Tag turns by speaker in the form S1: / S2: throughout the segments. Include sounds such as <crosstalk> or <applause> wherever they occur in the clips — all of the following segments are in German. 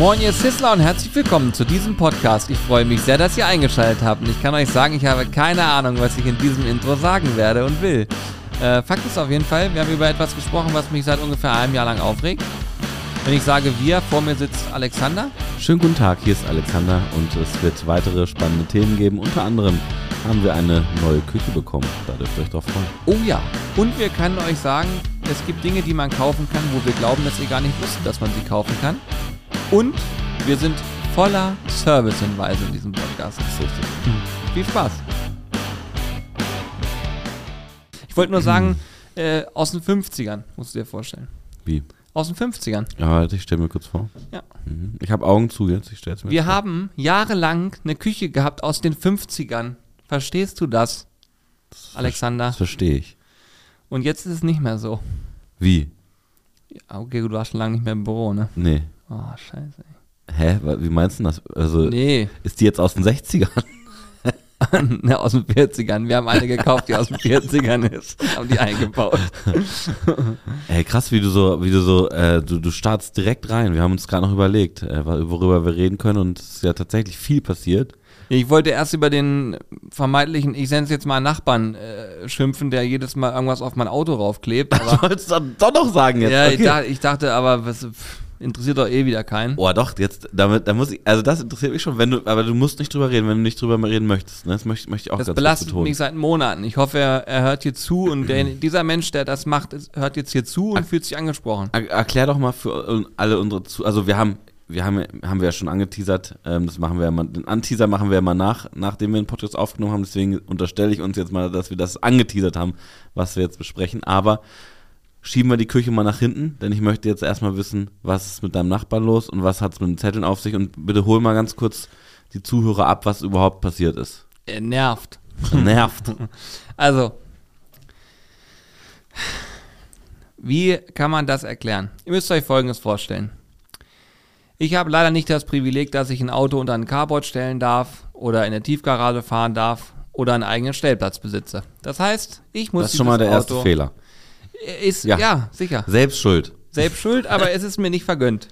S1: Moin ihr Sissler und herzlich willkommen zu diesem Podcast. Ich freue mich sehr, dass ihr eingeschaltet habt. Und ich kann euch sagen, ich habe keine Ahnung, was ich in diesem Intro sagen werde und will. Äh, Fakt ist auf jeden Fall, wir haben über etwas gesprochen, was mich seit ungefähr einem Jahr lang aufregt. Wenn ich sage wir, vor mir sitzt Alexander.
S2: Schönen guten Tag, hier ist Alexander und es wird weitere spannende Themen geben. Unter anderem haben wir eine neue Küche bekommen. Da dürft ihr euch drauf freuen.
S1: Oh ja. Und wir können euch sagen, es gibt Dinge, die man kaufen kann, wo wir glauben, dass ihr gar nicht wusstet, dass man sie kaufen kann. Und wir sind voller Servicehinweise in diesem Podcast. Das ist richtig. Viel Spaß. Ich wollte nur sagen, äh, aus den 50ern, musst du dir vorstellen.
S2: Wie?
S1: Aus den 50ern.
S2: Ja, warte, ich stelle mir kurz vor.
S1: Ja.
S2: Mhm. Ich habe Augen zu jetzt, ich stelle es mir
S1: Wir
S2: vor.
S1: haben jahrelang eine Küche gehabt aus den 50ern. Verstehst du das, Alexander?
S2: Das verstehe ich.
S1: Und jetzt ist es nicht mehr so.
S2: Wie?
S1: Ja, okay, du warst schon lange nicht mehr im Büro, ne?
S2: Nee.
S1: Oh, scheiße.
S2: Hä? Wie meinst du das? Also,
S1: Nee,
S2: ist die jetzt aus den 60ern? <laughs>
S1: ne, aus den 40ern. Wir haben eine gekauft, die aus den 40ern ist. Haben die eingebaut. <laughs>
S2: Ey, krass, wie du so, wie du so, äh, du, du startst direkt rein. Wir haben uns gerade noch überlegt, äh, worüber wir reden können und es ist ja tatsächlich viel passiert.
S1: Ich wollte erst über den vermeintlichen, ich nenne es jetzt mal Nachbarn, äh, schimpfen, der jedes Mal irgendwas auf mein Auto raufklebt. <laughs>
S2: Du
S1: Aber,
S2: wolltest doch, doch noch sagen jetzt.
S1: ja, ich,
S2: okay.
S1: dachte, ich dachte aber, was, pff, interessiert doch eh wieder keinen.
S2: Boah, doch, jetzt, damit, da muss ich, also das interessiert mich schon, wenn du, aber du musst nicht drüber reden, wenn du nicht drüber reden möchtest, ne? Das möchte, möchte ich auch
S1: Das
S2: ganz kurz
S1: belastet
S2: betonen.
S1: mich seit Monaten. Ich hoffe, er, er hört hier zu und der, <clears throat> dieser Mensch, der das macht, hört jetzt hier zu und fühlt sich angesprochen.
S2: Er, erklär doch mal für alle unsere zu, also wir haben, wir haben, haben wir ja schon angeteasert, ähm, das machen wir ja mal, den Anteaser machen wir ja mal nach, nachdem wir den Podcast aufgenommen haben, deswegen unterstelle ich uns jetzt mal, dass wir das angeteasert haben, was wir jetzt besprechen, aber schieben wir die Küche mal nach hinten, denn ich möchte jetzt erstmal wissen, was ist mit deinem Nachbarn los und was hat es mit den Zetteln auf sich und bitte hol mal ganz kurz die Zuhörer ab, was überhaupt passiert ist.
S1: Er nervt.
S2: Nervt. <laughs>
S1: Also, wie kann man das erklären? Ihr müsst euch Folgendes vorstellen. Ich habe leider nicht das Privileg, dass ich ein Auto unter ein Carport stellen darf oder in der Tiefgarage fahren darf oder einen eigenen Stellplatz besitze. Das heißt, ich muss
S2: Das ist schon mal der
S1: dieses
S2: erste
S1: Auto
S2: Fehler.
S1: Ist, ja.
S2: Ja.
S1: sicher.
S2: Selbst schuld.
S1: Selbst schuld, aber es ist mir nicht vergönnt.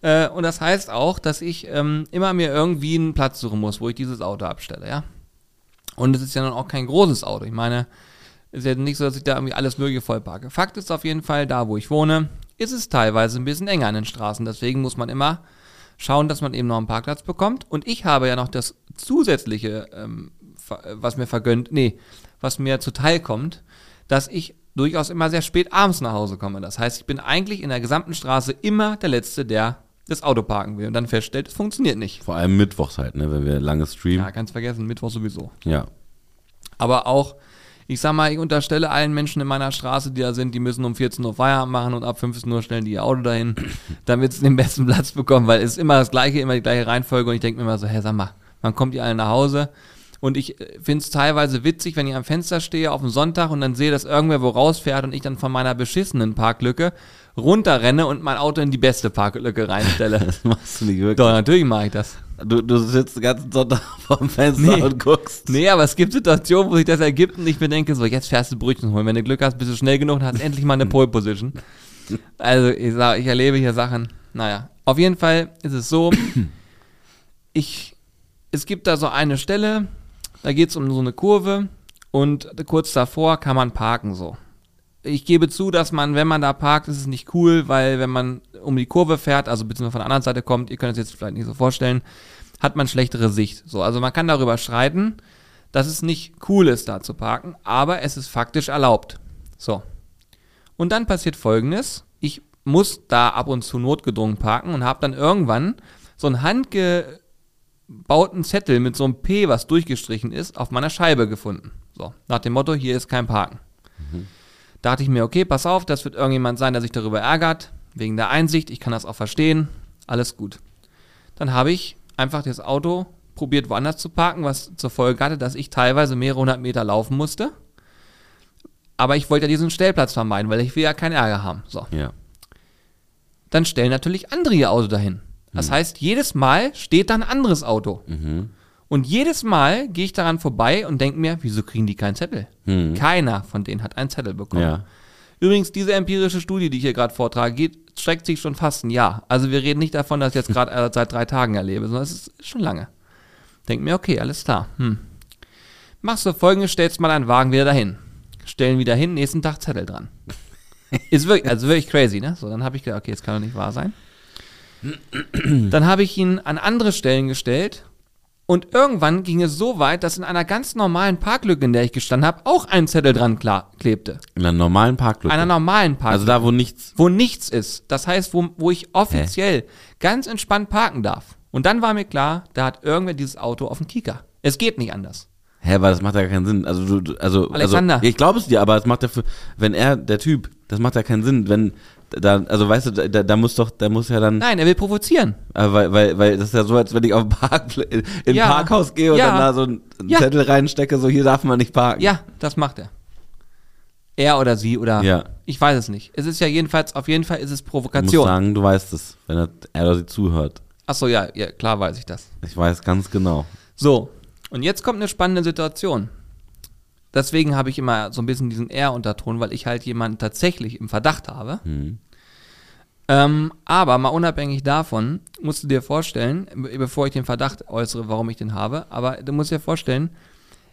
S1: Äh, und das heißt auch, dass ich ähm, immer mir irgendwie einen Platz suchen muss, wo ich dieses Auto abstelle, ja. Und es ist ja nun auch kein großes Auto. Ich meine, es ist ja nicht so, dass ich da irgendwie alles Mögliche vollparke. Fakt ist auf jeden Fall, da wo ich wohne, ist es teilweise ein bisschen enger an den Straßen. Deswegen muss man immer schauen, dass man eben noch einen Parkplatz bekommt. Und ich habe ja noch das zusätzliche, ähm, äh, was mir vergönnt, nee, was mir zuteil kommt, dass ich durchaus immer sehr spät abends nach Hause komme. Das heißt, ich bin eigentlich in der gesamten Straße immer der Letzte, der das Auto parken will und dann feststellt, es funktioniert nicht.
S2: Vor allem mittwochs halt, ne, wenn wir lange
S1: Ja,
S2: streamen.
S1: ganz vergessen, Mittwoch sowieso.
S2: Ja.
S1: Aber auch, ich sag mal, ich unterstelle allen Menschen in meiner Straße, die da sind, die müssen um 14 Uhr Feierabend machen und ab 15 Uhr stellen die ihr Auto dahin, <laughs> damit sie den besten Platz bekommen, weil es ist immer das gleiche, immer die gleiche Reihenfolge und ich denke mir immer so, hä, sag mal, wann kommt ihr alle nach Hause? Und ich finde es teilweise witzig, wenn ich am Fenster stehe auf dem Sonntag und dann sehe, dass irgendwer wo rausfährt und ich dann von meiner beschissenen Parklücke runterrenne und mein Auto in die beste Parklücke reinstelle. <laughs>
S2: Das machst du nicht wirklich.
S1: Doch, natürlich mache ich das.
S2: Du, du sitzt den ganzen Sonntag <laughs> vorm Fenster
S1: Nee.
S2: und guckst.
S1: Nee, aber es gibt Situationen, wo sich das ergibt und ich mir denke, so, jetzt fährst du Brötchen holen. Wenn du Glück hast, bist du schnell genug und hast endlich mal eine <laughs> Pole Position. Also, ich, sag, ich erlebe hier Sachen. Naja, auf jeden Fall ist es so, <coughs> ich, es gibt da so eine Stelle, da geht es um so eine Kurve und kurz davor kann man parken so. Ich gebe zu, dass man, wenn man da parkt, ist es nicht cool, weil wenn man um die Kurve fährt, also beziehungsweise von der anderen Seite kommt, ihr könnt es jetzt vielleicht nicht so vorstellen, hat man schlechtere Sicht. So, also man kann darüber streiten, dass es nicht cool ist, da zu parken, aber es ist faktisch erlaubt. So. Und dann passiert folgendes: Ich muss da ab und zu notgedrungen parken und habe dann irgendwann so einen handgebauten Zettel mit so einem P, was durchgestrichen ist, auf meiner Scheibe gefunden. So, nach dem Motto: Hier ist kein Parken. Dachte ich mir, okay, pass auf, das wird irgendjemand sein, der sich darüber ärgert, wegen der Einsicht, ich kann das auch verstehen, alles gut. Dann habe ich einfach das Auto probiert woanders zu parken, was zur Folge hatte, dass ich teilweise mehrere hundert Meter laufen musste. Aber ich wollte ja diesen Stellplatz vermeiden, weil ich will ja keinen Ärger haben. So.
S2: Ja.
S1: Dann stellen natürlich andere ihr Auto dahin. Das heißt, jedes Mal steht da ein anderes Auto.
S2: Mhm.
S1: Und jedes Mal gehe ich daran vorbei und denke mir, wieso kriegen die keinen Zettel?
S2: Mhm.
S1: Keiner von denen hat einen Zettel bekommen.
S2: Ja.
S1: Übrigens, diese empirische Studie, die ich hier gerade vortrage, geht, streckt sich schon fast ein Jahr. Also wir reden nicht davon, dass ich jetzt gerade <laughs> seit drei Tagen erlebe, sondern es ist schon lange. Denk mir, okay, alles klar. Hm. Machst du folgendes, stellst mal deinen Wagen wieder dahin. Stellen wieder hin, nächsten Tag Zettel dran. <laughs> Ist wirklich, also wirklich crazy, ne? So, dann habe ich gedacht, okay, das kann doch nicht wahr sein. Dann habe ich ihn an andere Stellen gestellt und irgendwann ging es so weit, dass in einer ganz normalen Parklücke, in der ich gestanden habe, auch ein Zettel dran klar, klebte.
S2: In einer normalen Parklücke.
S1: Einer normalen Parklücke.
S2: also da, wo nichts.
S1: wo nichts ist. Das heißt, wo, wo ich offiziell ganz entspannt parken darf. Und dann war mir klar, da hat irgendwer dieses Auto auf dem Kieker. Es geht nicht anders.
S2: Hä, aber das macht ja keinen Sinn. Also, du, du- also,
S1: Alexander.
S2: also ich glaube es dir, aber es macht ja für, wenn er, der Typ, das macht ja keinen Sinn, wenn, da, also weißt du, da, da muss doch, da muss ja dann,
S1: Nein, er will provozieren.
S2: äh, weil, weil, weil das ist ja so, als wenn ich auf ein Park, in in
S1: Ja.
S2: ein Parkhaus gehe und
S1: Ja.
S2: dann da so einen
S1: Ja.
S2: Zettel reinstecke, so hier darf man nicht parken.
S1: Ja, das macht er. Er oder sie oder
S2: Ja.
S1: ich weiß es nicht. Es ist ja jedenfalls, auf jeden Fall ist es
S2: Du musst
S1: Provokation.
S2: sagen, du weißt es, wenn er, er oder sie zuhört.
S1: Achso, ja, ja, klar weiß ich das.
S2: Ich weiß ganz genau.
S1: So, und jetzt kommt eine spannende Situation. Deswegen habe ich immer so ein bisschen diesen R-Unterton, weil ich halt jemanden tatsächlich im Verdacht habe.
S2: Hm.
S1: Ähm, aber mal unabhängig davon, musst du dir vorstellen, be- bevor ich den Verdacht äußere, warum ich den habe, aber du musst dir vorstellen,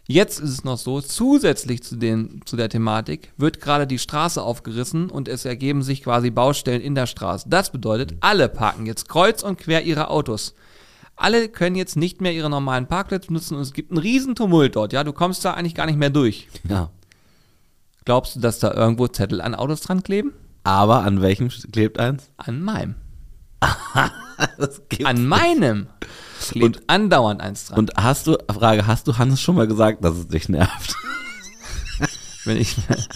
S1: jetzt ist es noch so, zusätzlich zu, den, zu der Thematik wird gerade die Straße aufgerissen und es ergeben sich quasi Baustellen in der Straße. Das bedeutet, alle parken jetzt kreuz und quer ihre Autos. Alle können jetzt nicht mehr ihre normalen Parkplätze nutzen und es gibt einen riesen Tumult dort, ja, du kommst da eigentlich gar nicht mehr durch.
S2: Ja.
S1: Glaubst du, dass da irgendwo Zettel an Autos dran kleben?
S2: Aber an welchem klebt eins?
S1: An meinem. <laughs> An meinem klebt andauernd eins dran.
S2: Und hast du, Frage, hast du Hannes schon mal gesagt, dass es dich nervt? <laughs>
S1: Wenn ich, <laughs> das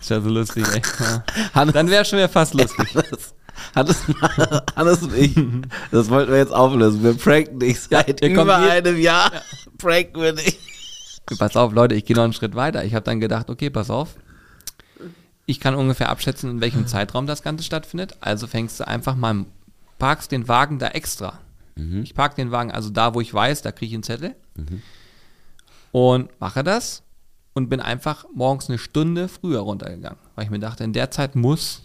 S1: ist ja so lustig, ey.
S2: Hannes,
S1: Dann wäre schon wieder fast lustig.
S2: Hannes, Hannes, <laughs> Hannes und ich, das wollten wir jetzt auflösen. Wir pranken dich seit
S1: kommen
S2: über einem Jahr. <laughs> Pranken wir dich.
S1: Pass auf, Leute, ich gehe noch einen Schritt weiter. Ich habe dann gedacht, okay, pass auf. Ich kann ungefähr abschätzen, in welchem Zeitraum das Ganze stattfindet. Also fängst du einfach mal, parkst den Wagen da extra. Ich park den Wagen also da, wo ich weiß, da kriege ich einen Zettel. Und mache das und bin einfach morgens eine Stunde früher runtergegangen. Weil ich mir dachte, in der Zeit muss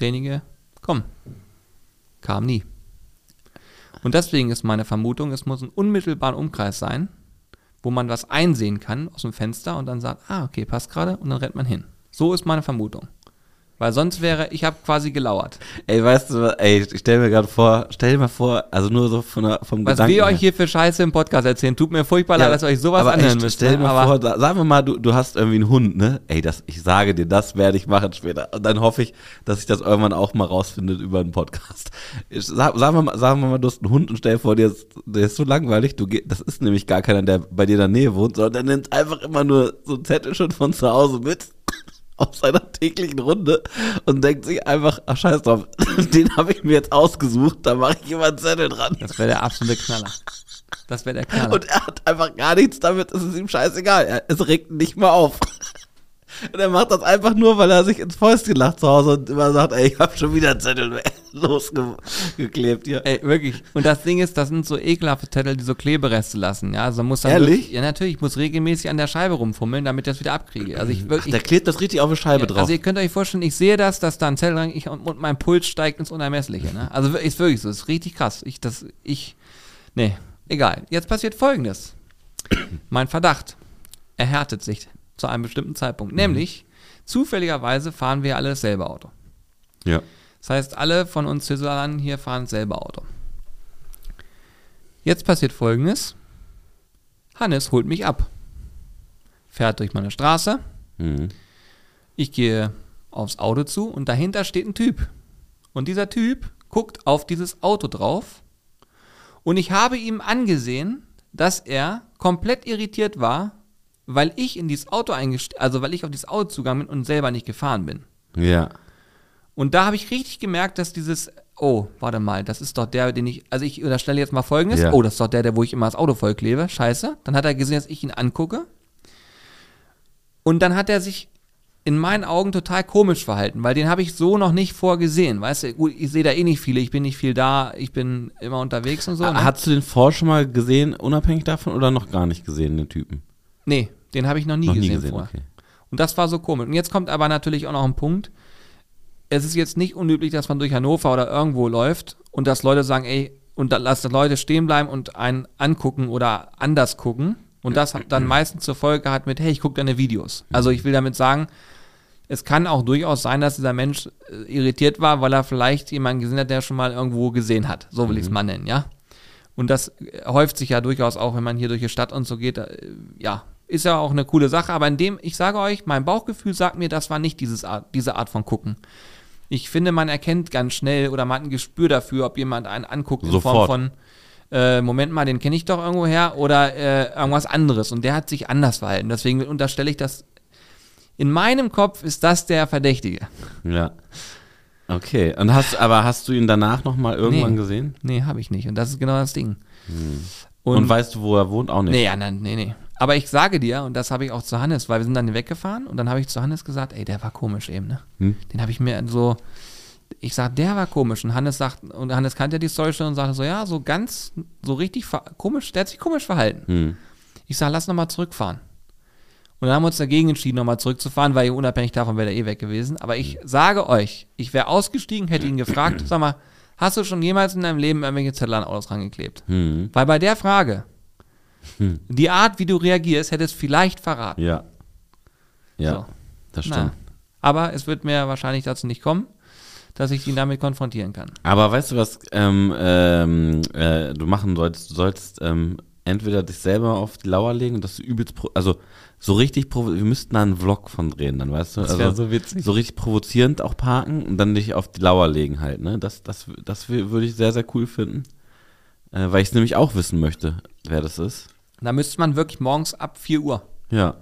S1: derjenige kommen. Kam nie. Und deswegen ist meine Vermutung, es muss ein unmittelbarer Umkreis sein, wo man was einsehen kann aus dem Fenster und dann sagt, ah, okay, passt gerade und dann rennt man hin. So ist meine Vermutung. Weil sonst wäre, ich habe quasi gelauert.
S2: Ey, weißt du, was, ey, ich stell mir gerade vor, stell dir mal vor, also nur so von der, vom
S1: Was
S2: Gedanken
S1: wir euch hier für Scheiße im Podcast erzählen, tut mir furchtbar leid,
S2: Ja,
S1: dass ihr euch sowas
S2: aber
S1: anhören
S2: ey,
S1: müsst.
S2: Stell dir
S1: ne?
S2: mal
S1: aber
S2: vor, da, sagen wir mal, du, du hast irgendwie einen Hund, ne? Ey, das, ich sage dir, das werde ich machen später. Und dann hoffe ich, dass ich das irgendwann auch mal rausfindet über einen Podcast. Ich, sag, sagen, wir mal, sagen wir mal, du hast einen Hund und stell dir vor, der ist, der ist so langweilig, du geh, das ist nämlich gar keiner, der bei dir in der Nähe wohnt, sondern der nimmt einfach immer nur so einen Zettel schon von zu Hause mit auf seiner täglichen Runde und denkt sich einfach, ach scheiß drauf, <laughs> den habe ich mir jetzt ausgesucht, da mache ich immer einen Zettel dran.
S1: das wäre der absolute Knaller. Das wäre der Knaller.
S2: Und er hat einfach gar nichts damit, es ist ihm scheißegal. Er, es regt nicht mal auf. Und er macht das einfach nur, weil er sich ins Fäustchen lacht zu Hause und immer sagt, ey, ich hab schon wieder einen Zettel <laughs> losgeklebt hier.
S1: Ey, wirklich. Und das Ding ist, das sind so ekelhafte Zettel, die so Klebereste lassen. Ja, also muss dann
S2: Ehrlich?
S1: Wirklich, ja, natürlich. Ich muss regelmäßig an der Scheibe rumfummeln, damit ich das wieder abkriege. Also ich
S2: Ach,
S1: wirklich.
S2: der klebt das richtig auf die Scheibe drauf.
S1: Also ihr könnt euch vorstellen, ich sehe das, dass da ein Zettel dran ich, und, und mein Puls steigt ins Unermessliche. Ne? Also ist wirklich so, ist richtig krass. Ich, das, ich, nee, egal. Jetzt passiert Folgendes. mein Verdacht erhärtet sich zu einem bestimmten Zeitpunkt. Nämlich, zufälligerweise fahren wir alle dasselbe Auto.
S2: ja.
S1: Das heißt, alle von uns Zisselern hier fahren dasselbe Auto. Jetzt passiert folgendes. Hannes holt mich ab. Fährt durch meine Straße.
S2: Mhm.
S1: Ich gehe aufs Auto zu und dahinter steht ein Typ. Und dieser Typ guckt auf dieses Auto drauf. Und ich habe ihm angesehen, dass er komplett irritiert war, weil ich in dieses Auto eingestiegen, also weil ich auf dieses Auto zugegangen bin und selber nicht gefahren bin.
S2: Ja.
S1: Und da habe ich richtig gemerkt, dass dieses, oh, warte mal, das ist doch der, den ich, also ich unterstelle jetzt mal folgendes,
S2: Ja.
S1: oh, das ist doch der, der, wo ich immer das Auto vollklebe, scheiße. Dann hat er gesehen, dass ich ihn angucke. Und dann hat er sich in meinen Augen total komisch verhalten, weil den habe ich so noch nicht vorgesehen, weißt du, gut, ich sehe da eh nicht viele, ich bin nicht viel da, ich bin immer unterwegs und so. Ne?
S2: Hast du den vor schon mal gesehen, unabhängig davon, oder noch gar nicht gesehen, den Typen?
S1: Nee, den habe ich noch nie
S2: noch
S1: gesehen,
S2: nie gesehen,
S1: vorher.
S2: okay.
S1: Und das war so komisch. Und jetzt kommt aber natürlich auch noch ein Punkt. es ist jetzt nicht unüblich, dass man durch Hannover oder irgendwo läuft und dass Leute sagen, ey, und da lassen Leute stehen bleiben und einen angucken oder anders gucken. Und das hat dann meistens zur Folge hat mit, hey, ich gucke deine Videos. Also ich will damit sagen, es kann auch durchaus sein, dass dieser Mensch äh, irritiert war, weil er vielleicht jemanden gesehen hat, der schon mal irgendwo gesehen hat. So will ich es mal nennen, ja. Und das äh, häuft sich ja durchaus auch, wenn man hier durch die Stadt und so geht. Äh, ja, ist ja auch eine coole Sache. Aber in dem, ich sage euch, mein Bauchgefühl sagt mir, das war nicht dieses Art, diese Art von Gucken. Ich finde, man erkennt ganz schnell oder man hat ein Gespür dafür, ob jemand einen anguckt in
S2: Sofort.
S1: Form von, äh, Moment mal, den kenne ich doch irgendwo her oder äh, irgendwas anderes. Und der hat sich anders verhalten. Deswegen unterstelle ich das. In meinem Kopf ist das der Verdächtige.
S2: Ja. Okay. Und hast, aber hast du ihn danach nochmal irgendwann
S1: Nee.
S2: gesehen?
S1: Nee, habe ich nicht. Und das ist genau das Ding.
S2: Und, weißt du, wo er wohnt? Auch nicht.
S1: Nee, ja, nein, nee, nee. Aber ich sage dir, und das habe ich auch zu Hannes, weil wir sind dann weggefahren und dann habe ich zu Hannes gesagt, ey, der war komisch eben, ne?
S2: Hm?
S1: Den habe ich mir so, ich sag, der war komisch. Und Hannes sagt, und Hannes kannte ja die Story schon und sagte so, ja, so ganz, so richtig komisch, der hat sich komisch verhalten.
S2: Hm.
S1: Ich sag, lass nochmal zurückfahren. Und dann haben wir uns dagegen entschieden, nochmal zurückzufahren, weil unabhängig davon wäre er eh weg gewesen. Aber ich sage euch, ich wäre ausgestiegen, hätte ihn gefragt, <clears throat> sag mal, hast du schon jemals in deinem Leben irgendwelche Zettel an Autos rangeklebt?
S2: Hm.
S1: Weil bei der Frage, die Art, wie du reagierst, hätte es vielleicht verraten.
S2: Ja. Ja,
S1: So.
S2: das
S1: Na,
S2: stimmt.
S1: aber es wird mir wahrscheinlich dazu nicht kommen, dass ich ihn damit konfrontieren kann.
S2: Aber weißt du, was ähm, ähm, äh, du machen solltest? Du sollst ähm, entweder dich selber auf die Lauer legen und das übelst, pro also so richtig, wir müssten da einen Vlog von drehen, dann weißt du?
S1: Das
S2: also,
S1: so witzig.
S2: So richtig provozierend auch parken und dann dich auf die Lauer legen halt, ne? Das, das, das wür- würde ich sehr, sehr cool finden. Äh, weil ich es nämlich auch wissen möchte, wer das ist.
S1: Da müsste man wirklich morgens ab 4 Uhr
S2: Ja.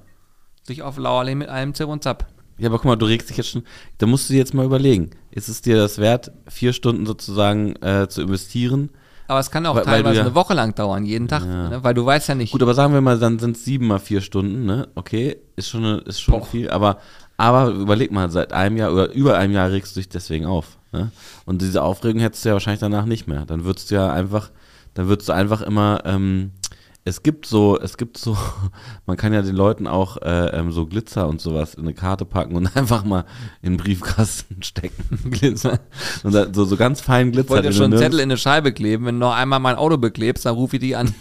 S1: sich auf Lauer legen mit einem Zip und Zap.
S2: Ja, aber guck mal, du regst dich jetzt schon. Da musst du dir jetzt mal überlegen. Ist es dir das wert, vier Stunden sozusagen äh, zu investieren?
S1: Aber es kann auch
S2: Weil- weil du
S1: teilweise
S2: ja-
S1: eine Woche lang dauern, jeden Tag,
S2: Ja.
S1: ne? weil du weißt ja nicht.
S2: Gut, aber sagen wir mal, dann sind es sieben mal vier Stunden, ne? Okay, ist schon, eine, ist schon
S1: Boah.
S2: viel, aber, aber überleg mal, seit einem Jahr oder über einem Jahr regst du dich deswegen auf. Ne? Und diese Aufregung hättest du ja wahrscheinlich danach nicht mehr. Dann würdest du ja einfach, dann würdest du einfach immer, ähm, es gibt so, es gibt so, <laughs> man kann ja den Leuten auch äh, ähm, so Glitzer und sowas in eine Karte packen und <laughs> einfach mal in den Briefkasten <laughs> stecken. Glitzer. Und so, so ganz fein
S1: ich
S2: Glitzer.
S1: wollte
S2: den
S1: schon einen Zettel in eine Scheibe kleben. Wenn du noch einmal mein Auto beklebst, dann rufe ich die an.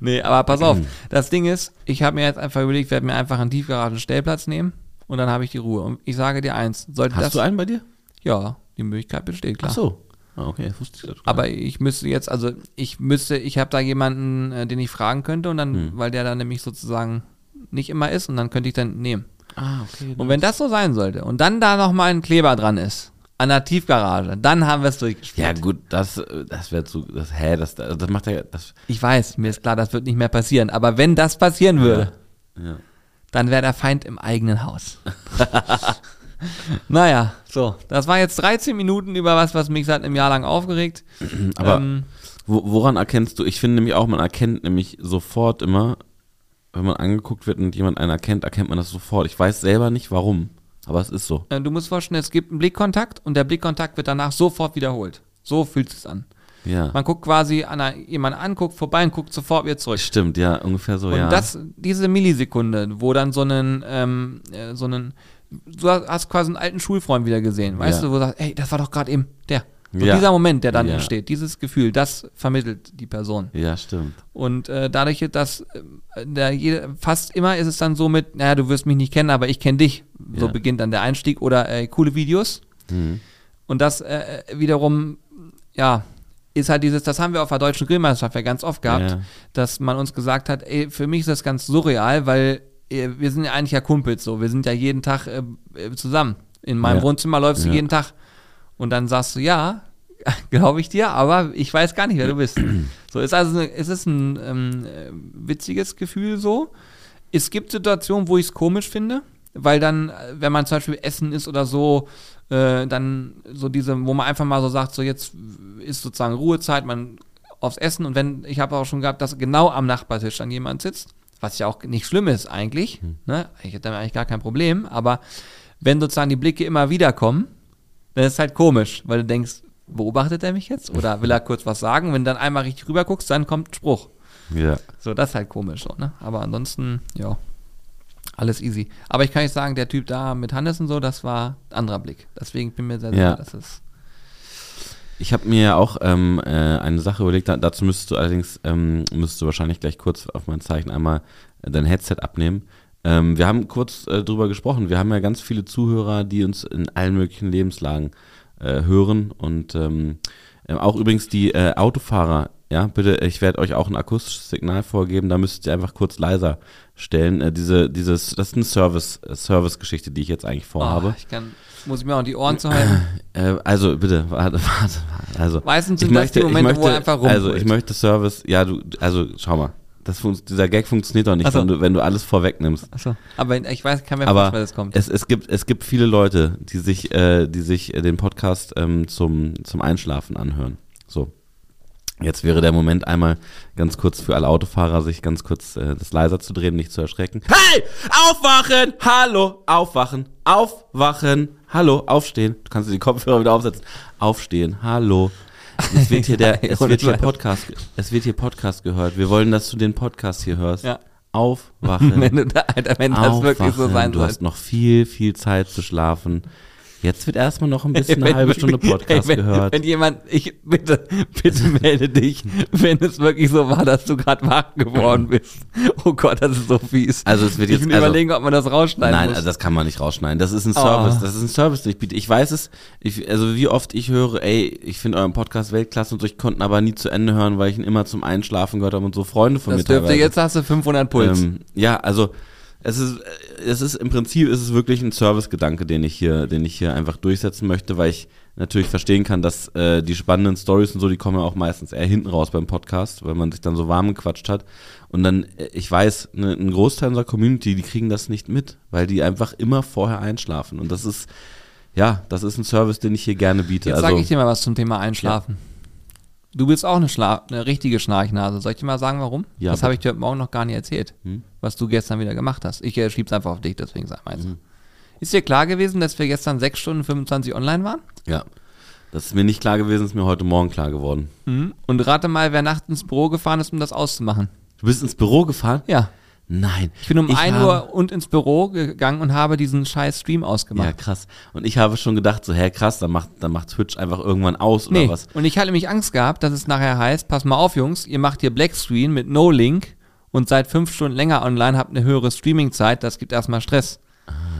S1: nee, aber pass auf. Das Ding ist, ich habe mir jetzt einfach überlegt, ich werde mir einfach einen Tiefgaragen-Stellplatz nehmen und dann habe ich die Ruhe. Und ich sage dir eins, sollte
S2: Hast
S1: das...
S2: du einen bei dir?
S1: Ja, die Möglichkeit besteht, klar.
S2: Ach so. Ah, okay, das wusste ich grad.
S1: Aber ich müsste jetzt, also ich müsste, ich habe da jemanden, äh, den ich fragen könnte und dann,
S2: Hm.
S1: weil der dann nämlich sozusagen nicht immer ist und dann könnte ich dann nehmen.
S2: Ah, okay.
S1: Und wenn das so sein sollte und dann da nochmal ein Kleber dran ist, an der Tiefgarage, dann haben wir es durchgespielt.
S2: Ja, gut, das, äh, das wäre zu, das, hä, das, das macht ja, das,
S1: Ich weiß, mir ist klar, das wird nicht mehr passieren, aber wenn das passieren würde,
S2: ja.
S1: dann wäre der Feind im eigenen Haus. <laughs> <laughs> naja, so, das war jetzt 13 Minuten über was, was mich seit einem Jahr lang aufgeregt. <clears throat>
S2: Aber
S1: ähm,
S2: wo, woran erkennst du, ich finde nämlich auch, man erkennt nämlich sofort immer, wenn man angeguckt wird und jemand einen erkennt, erkennt man das sofort. Ich weiß selber nicht warum, aber es ist so.
S1: Äh, Du musst vorstellen, es gibt einen Blickkontakt und der Blickkontakt wird danach sofort wiederholt. So fühlt es an.
S2: Ja.
S1: Man guckt quasi an einer, jemanden an, guckt vorbei und guckt sofort wieder zurück.
S2: Stimmt, ja, ungefähr so,
S1: Und
S2: ja.
S1: das, diese Millisekunde, wo dann so einen, ähm, äh, so einen, du hast- quasi einen alten Schulfreund wieder gesehen, weißt
S2: Ja.
S1: du, wo du sagst, ey, das war doch gerade eben der. So
S2: Ja.
S1: dieser Moment, der dann
S2: Ja.
S1: entsteht, dieses Gefühl, das vermittelt die Person.
S2: ja, stimmt.
S1: Und äh, dadurch, dass äh, jede, fast immer ist es dann so mit, naja, du wirst mich nicht kennen, aber ich kenne dich. So
S2: Ja.
S1: beginnt dann der Einstieg oder äh, coole Videos.
S2: Mhm.
S1: Und das äh, wiederum, ja, ist halt dieses, das haben wir auf der deutschen Grillmeisterschaft ja ganz oft gehabt, dass man uns gesagt hat, ey, für mich ist das ganz surreal, weil äh, wir sind ja eigentlich ja Kumpels so, wir sind ja jeden Tag äh, äh, zusammen. In meinem
S2: Ja.
S1: Wohnzimmer läufst du
S2: Ja.
S1: jeden Tag. Und dann sagst du, ja, <laughs> glaube ich dir, aber ich weiß gar nicht, wer du bist. <clears throat> So ist also, eine- es ist ein ähm, äh, witziges Gefühl so. Es gibt Situationen, wo ich es komisch finde, weil dann, äh, wenn man zum Beispiel Essen ist oder so, äh, dann so diese, wo man einfach mal so sagt, so jetzt ist sozusagen Ruhezeit, man aufs Essen und wenn, ich habe auch schon gehabt, dass genau am Nachbartisch dann jemand sitzt, was ja auch nicht schlimm ist eigentlich, ne? ich hätte damit eigentlich gar kein Problem, aber wenn sozusagen die Blicke immer wieder kommen, dann ist es halt komisch, weil du denkst, beobachtet er mich jetzt oder will er kurz was sagen? Wenn du dann einmal richtig rüber guckst, dann kommt Spruch.
S2: Ja.
S1: So, das ist halt komisch, so, ne? Aber ansonsten, ja. Alles easy. Aber ich kann nicht sagen, der Typ da mit Hannes und so, das war ein anderer Blick. Deswegen bin mir sehr sicher,
S2: Ja.
S1: dass es.
S2: Ich habe mir auch ähm, äh, eine Sache überlegt, da, dazu müsstest du allerdings, ähm, müsstest du wahrscheinlich gleich kurz auf mein Zeichen einmal äh, dein Headset abnehmen. Ähm, wir haben kurz äh, drüber gesprochen, wir haben ja ganz viele Zuhörer, die uns in allen möglichen Lebenslagen äh, hören und ähm, äh, auch übrigens die äh, Autofahrer, ja, bitte, ich werde euch auch ein akustisches Signal vorgeben, da müsst ihr einfach kurz leiser stellen. Äh, diese, dieses, das ist eine Service, äh, Service-Geschichte, die ich jetzt eigentlich vorhabe.
S1: Oh, ich kann, muss ich mir auch die Ohren zu halten.
S2: Äh, also bitte, warte, warte. Also,
S1: Meistens
S2: ich
S1: sind das
S2: möchte,
S1: die Momente,
S2: ich
S1: wo
S2: möchte,
S1: er einfach
S2: Also
S1: rumbrüllt.
S2: ich möchte Service, ja, du, also schau mal, das dieser Gag funktioniert doch nicht,
S1: so.
S2: wenn, du, wenn du alles vorwegnimmst.
S1: Achso. Aber ich weiß, kann mir
S2: Aber
S1: vorstellen, dass es kommt.
S2: es, es, gibt, es gibt viele Leute, die sich, äh, die sich äh, den Podcast ähm, zum, zum Einschlafen anhören. So. Jetzt wäre der Moment einmal ganz kurz für alle Autofahrer, sich ganz kurz äh, das leiser zu drehen, nicht zu erschrecken. Hey! Aufwachen! Hallo! Aufwachen! Aufwachen! Hallo! Aufstehen! Du kannst dir die Kopfhörer wieder aufsetzen. Aufstehen! Hallo! Es wird hier der, <laughs> es wird hier. Podcast, es wird hier Podcast gehört. Wir wollen, dass du den Podcast hier hörst.
S1: Ja.
S2: Aufwachen! <laughs>
S1: wenn du da, Alter, wenn das wirklich so
S2: Aufwachen,
S1: sein
S2: Du
S1: soll.
S2: hast noch viel, viel Zeit zu schlafen. Jetzt wird erstmal noch ein <laughs> bisschen eine halbe Stunde <laughs> Podcast
S1: ey, wenn,
S2: gehört.
S1: Wenn jemand, ich bitte, bitte melde dich, wenn es wirklich so war, dass du gerade wach geworden bist. Oh Gott, das ist so fies.
S2: Also es wird
S1: ich
S2: jetzt-
S1: bin
S2: also-
S1: überlegen, ob man das rausschneiden
S2: Nein,
S1: muss.
S2: also das kann man nicht rausschneiden. Das ist ein Service.
S1: Oh.
S2: Das ist ein Service, den ich biete. Ich weiß es. Ich, also wie oft ich höre, ey, ich finde euren Podcast Weltklasse und so. Ich konnte ihn aber nie zu Ende hören, weil ich ihn immer zum Einschlafen gehört habe und so Freunde von
S1: das
S2: mir
S1: dürfte
S2: teilweise.
S1: jetzt hast du 500 Puls.
S2: Ähm, ja, also es ist, es ist im Prinzip ist es wirklich ein Servicegedanke, den ich hier, den ich hier einfach durchsetzen möchte, weil ich natürlich verstehen kann, dass äh, die spannenden Stories und so, die kommen ja auch meistens eher hinten raus beim Podcast, weil man sich dann so warm gequatscht hat. Und dann, äh, ich weiß, ne, ein Großteil unserer Community, die kriegen das nicht mit, weil die einfach immer vorher einschlafen. Und das ist, ja, das ist ein Service, den ich hier gerne biete.
S1: Jetzt
S2: also,
S1: sage ich dir mal was zum Thema Einschlafen. Du bist auch eine, Schla eine richtige Schnarchnase. Soll ich dir mal sagen, warum?
S2: Ja,
S1: das habe ich dir heute Morgen noch gar nicht erzählt,
S2: Hm?
S1: was du gestern wieder gemacht hast. Ich äh, schieb's einfach auf dich, deswegen sag mal
S2: Mhm.
S1: Ist dir klar gewesen, dass wir gestern 6 Stunden 25 online waren?
S2: ja, das ist mir nicht klar gewesen, ist mir heute Morgen klar geworden.
S1: Mhm. Und rate mal, wer nachts ins Büro gefahren ist, um das auszumachen.
S2: Du bist ins Büro gefahren?
S1: Ja.
S2: Nein.
S1: Ich bin um 1
S2: habe-
S1: Uhr und ins Büro gegangen und habe diesen scheiß Stream
S2: Ja,
S1: ausgemacht.
S2: krass. Und ich habe schon gedacht, so, hä, krass, dann macht, dann macht Twitch einfach irgendwann aus oder
S1: nee.
S2: was?
S1: Und ich hatte nämlich Angst gehabt, dass es nachher heißt, pass mal auf, Jungs, ihr macht hier Blackscreen mit No-Link und seid fünf Stunden länger online, habt eine höhere Streaming-Zeit, das gibt erstmal Stress.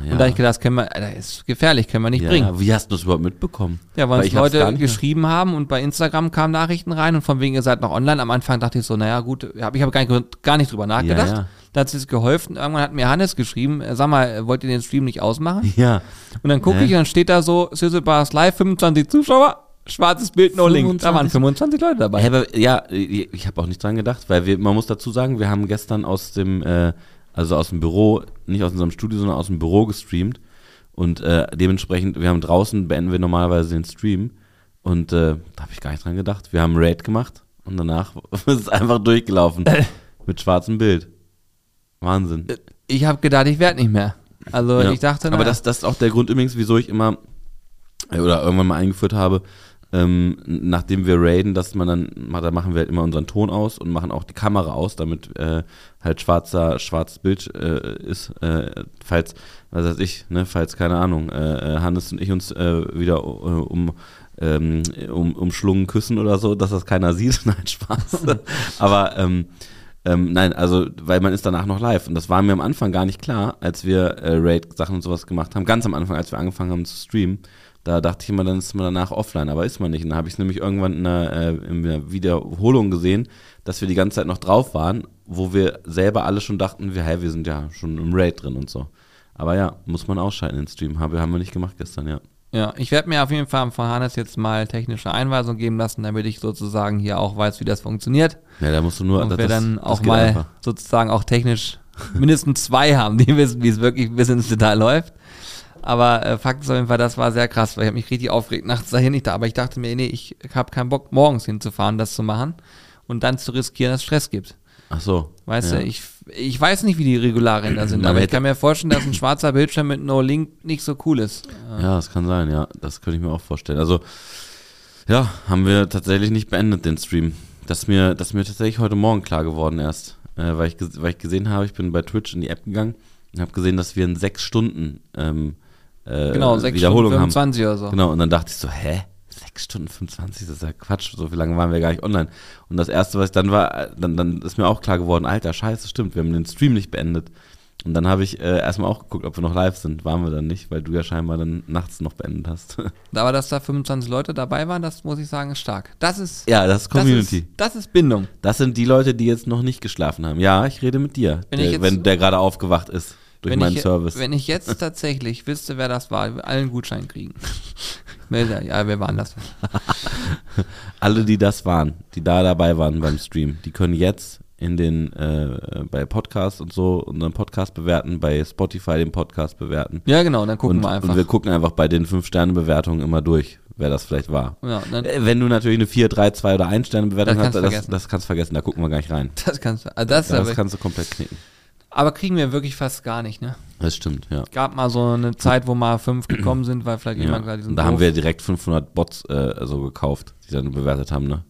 S2: Ja.
S1: Und da ich gedacht, das können wir, Alter, ist gefährlich, können wir nicht
S2: ja,
S1: bringen.
S2: wie hast du das überhaupt mitbekommen?
S1: Ja, weil uns
S2: ich hab's gar
S1: Leute geschrieben haben und bei Instagram kamen Nachrichten rein und von wegen, ihr seid noch online. Am Anfang dachte ich so, naja, gut, hab, ich habe gar nicht, gar nicht drüber nachgedacht.
S2: ja.
S1: Da hat es geholfen. Irgendwann hat mir Hannes geschrieben, äh, sag mal, äh, wollt ihr den Stream nicht ausmachen? <laughs>
S2: Ja.
S1: Und dann gucke ich und dann steht da so, Sizzle Bars Live, 25 Zuschauer, schwarzes Bild, no Link. Da waren 25 Leute dabei.
S2: Ja, aber, ja, ich habe auch nicht dran gedacht, weil wir, man muss dazu sagen, wir haben gestern aus dem, äh, also aus dem Büro, nicht aus unserem Studio, sondern aus dem Büro gestreamt. Und äh, dementsprechend, wir haben draußen, beenden wir normalerweise den Stream. Und äh, da habe ich gar nicht dran gedacht. Wir haben Raid gemacht und danach <laughs> ist es einfach durchgelaufen. <laughs> mit schwarzem Bild. Wahnsinn.
S1: Ich habe gedacht, ich werde nicht mehr. Also
S2: Ja.
S1: ich dachte,
S2: aber
S1: naja.
S2: das, das ist auch der Grund übrigens, wieso ich immer äh, oder irgendwann mal eingeführt habe, ähm, nachdem wir raiden, dass man dann, da machen wir halt immer unseren Ton aus und machen auch die Kamera aus, damit äh, halt schwarzer, schwarzes Bild äh, ist, äh, falls, was weiß ich, ne, falls, keine Ahnung, äh, äh, Hannes und ich uns äh, wieder äh, um ähm, um, umschlungen küssen oder so, dass das keiner sieht. <laughs> Nein, Spaß. Aber ähm, ähm, nein, also, weil man ist danach noch live. Und das war mir am Anfang gar nicht klar, als wir äh, Raid-Sachen und sowas gemacht haben. Ganz am Anfang, als wir angefangen haben zu streamen. Da dachte ich immer, dann ist man danach offline, aber ist man nicht. Und dann habe ich es nämlich irgendwann in einer, äh, in einer Wiederholung gesehen, dass wir die ganze Zeit noch drauf waren, wo wir selber alle schon dachten, wir, hey, wir sind ja schon im Raid drin und so. Aber ja, muss man ausschalten den Stream. Haben wir, haben wir nicht gemacht gestern, ja.
S1: Ja, ich werde mir auf jeden Fall von Hannes jetzt mal technische Einweisungen geben lassen, damit ich sozusagen hier auch weiß, wie das funktioniert.
S2: Ja, da musst du nur.
S1: Und
S2: das-
S1: wir dann auch mal
S2: einfach.
S1: sozusagen auch technisch <laughs> mindestens zwei haben, die wissen, wie es wirklich bis ins Detail läuft. Aber äh, Fakt ist auf jeden Fall, das war sehr krass, weil ich habe mich richtig aufgeregt nachts dahin nicht da. Aber ich dachte mir, nee, ich habe keinen Bock, morgens hinzufahren, das zu machen und dann zu riskieren, dass es Stress gibt.
S2: Ach so.
S1: Weißt
S2: ja.
S1: du, ich, ich weiß nicht, wie die Regularien da sind, aber
S2: wer
S1: ich kann mir vorstellen, dass ein schwarzer Bildschirm mit No Link nicht so cool ist.
S2: Ja, das kann sein, ja. Das könnte ich mir auch vorstellen. Also, ja, haben wir tatsächlich nicht beendet, den Stream. Das ist mir, das ist mir tatsächlich heute Morgen klar geworden erst. Äh, weil, ich, weil ich gesehen habe, ich bin bei Twitch in die App gegangen und habe gesehen, dass wir in sechs Stunden ähm, äh,
S1: Genau, 6
S2: Wiederholung
S1: Stunden
S2: haben.
S1: 25 oder so.
S2: Genau, und dann dachte ich so, hä? 6 Stunden 25, das ist ja Quatsch, so viel lange waren wir gar nicht online. Und das erste, was ich dann war, äh, dann, dann ist mir auch klar geworden, alter Scheiße, stimmt, wir haben den Stream nicht beendet. Und dann habe ich äh, erstmal auch geguckt, ob wir noch live sind. Waren wir dann nicht, weil du ja scheinbar dann nachts noch beendet hast. <laughs>
S1: Aber dass da 25 Leute dabei waren, das muss ich sagen, ist stark. Das ist,
S2: ja, das ist Community.
S1: Das ist, das ist Bindung.
S2: Das sind die Leute, die jetzt noch nicht geschlafen haben. Ja, ich rede mit dir, der, wenn der gerade aufgewacht ist durch
S1: wenn
S2: meinen
S1: ich,
S2: Service.
S1: Wenn ich jetzt <laughs> tatsächlich wüsste, wer das war, allen Gutschein kriegen. <laughs> ja, wer waren das? <laughs>
S2: Alle, die das waren, die da dabei waren beim Stream, die können jetzt in den äh, bei Podcasts und so unseren Podcast bewerten, bei Spotify den Podcast bewerten.
S1: Ja, genau, dann gucken
S2: und,
S1: wir einfach.
S2: und wir gucken einfach bei den 5-Sterne-Bewertungen immer durch, wer das vielleicht war.
S1: ja,
S2: Äh, Wenn du natürlich eine 4, 3, 2 oder 1-Sterne-Bewertung
S1: Das
S2: hast,
S1: kannst du
S2: das, das kannst du vergessen, da gucken wir gar nicht rein.
S1: das kannst du. Also das
S2: Das
S1: aber,
S2: kannst du komplett knicken.
S1: Aber kriegen wir wirklich fast gar nicht, ne?
S2: Das stimmt, ja.
S1: Gab mal so eine Zeit, wo mal fünf <clears throat> gekommen sind, weil vielleicht
S2: ja.
S1: jemand gerade diesen
S2: Und da haben wir direkt 500 Bots äh, so gekauft, die dann bewertet haben, ne?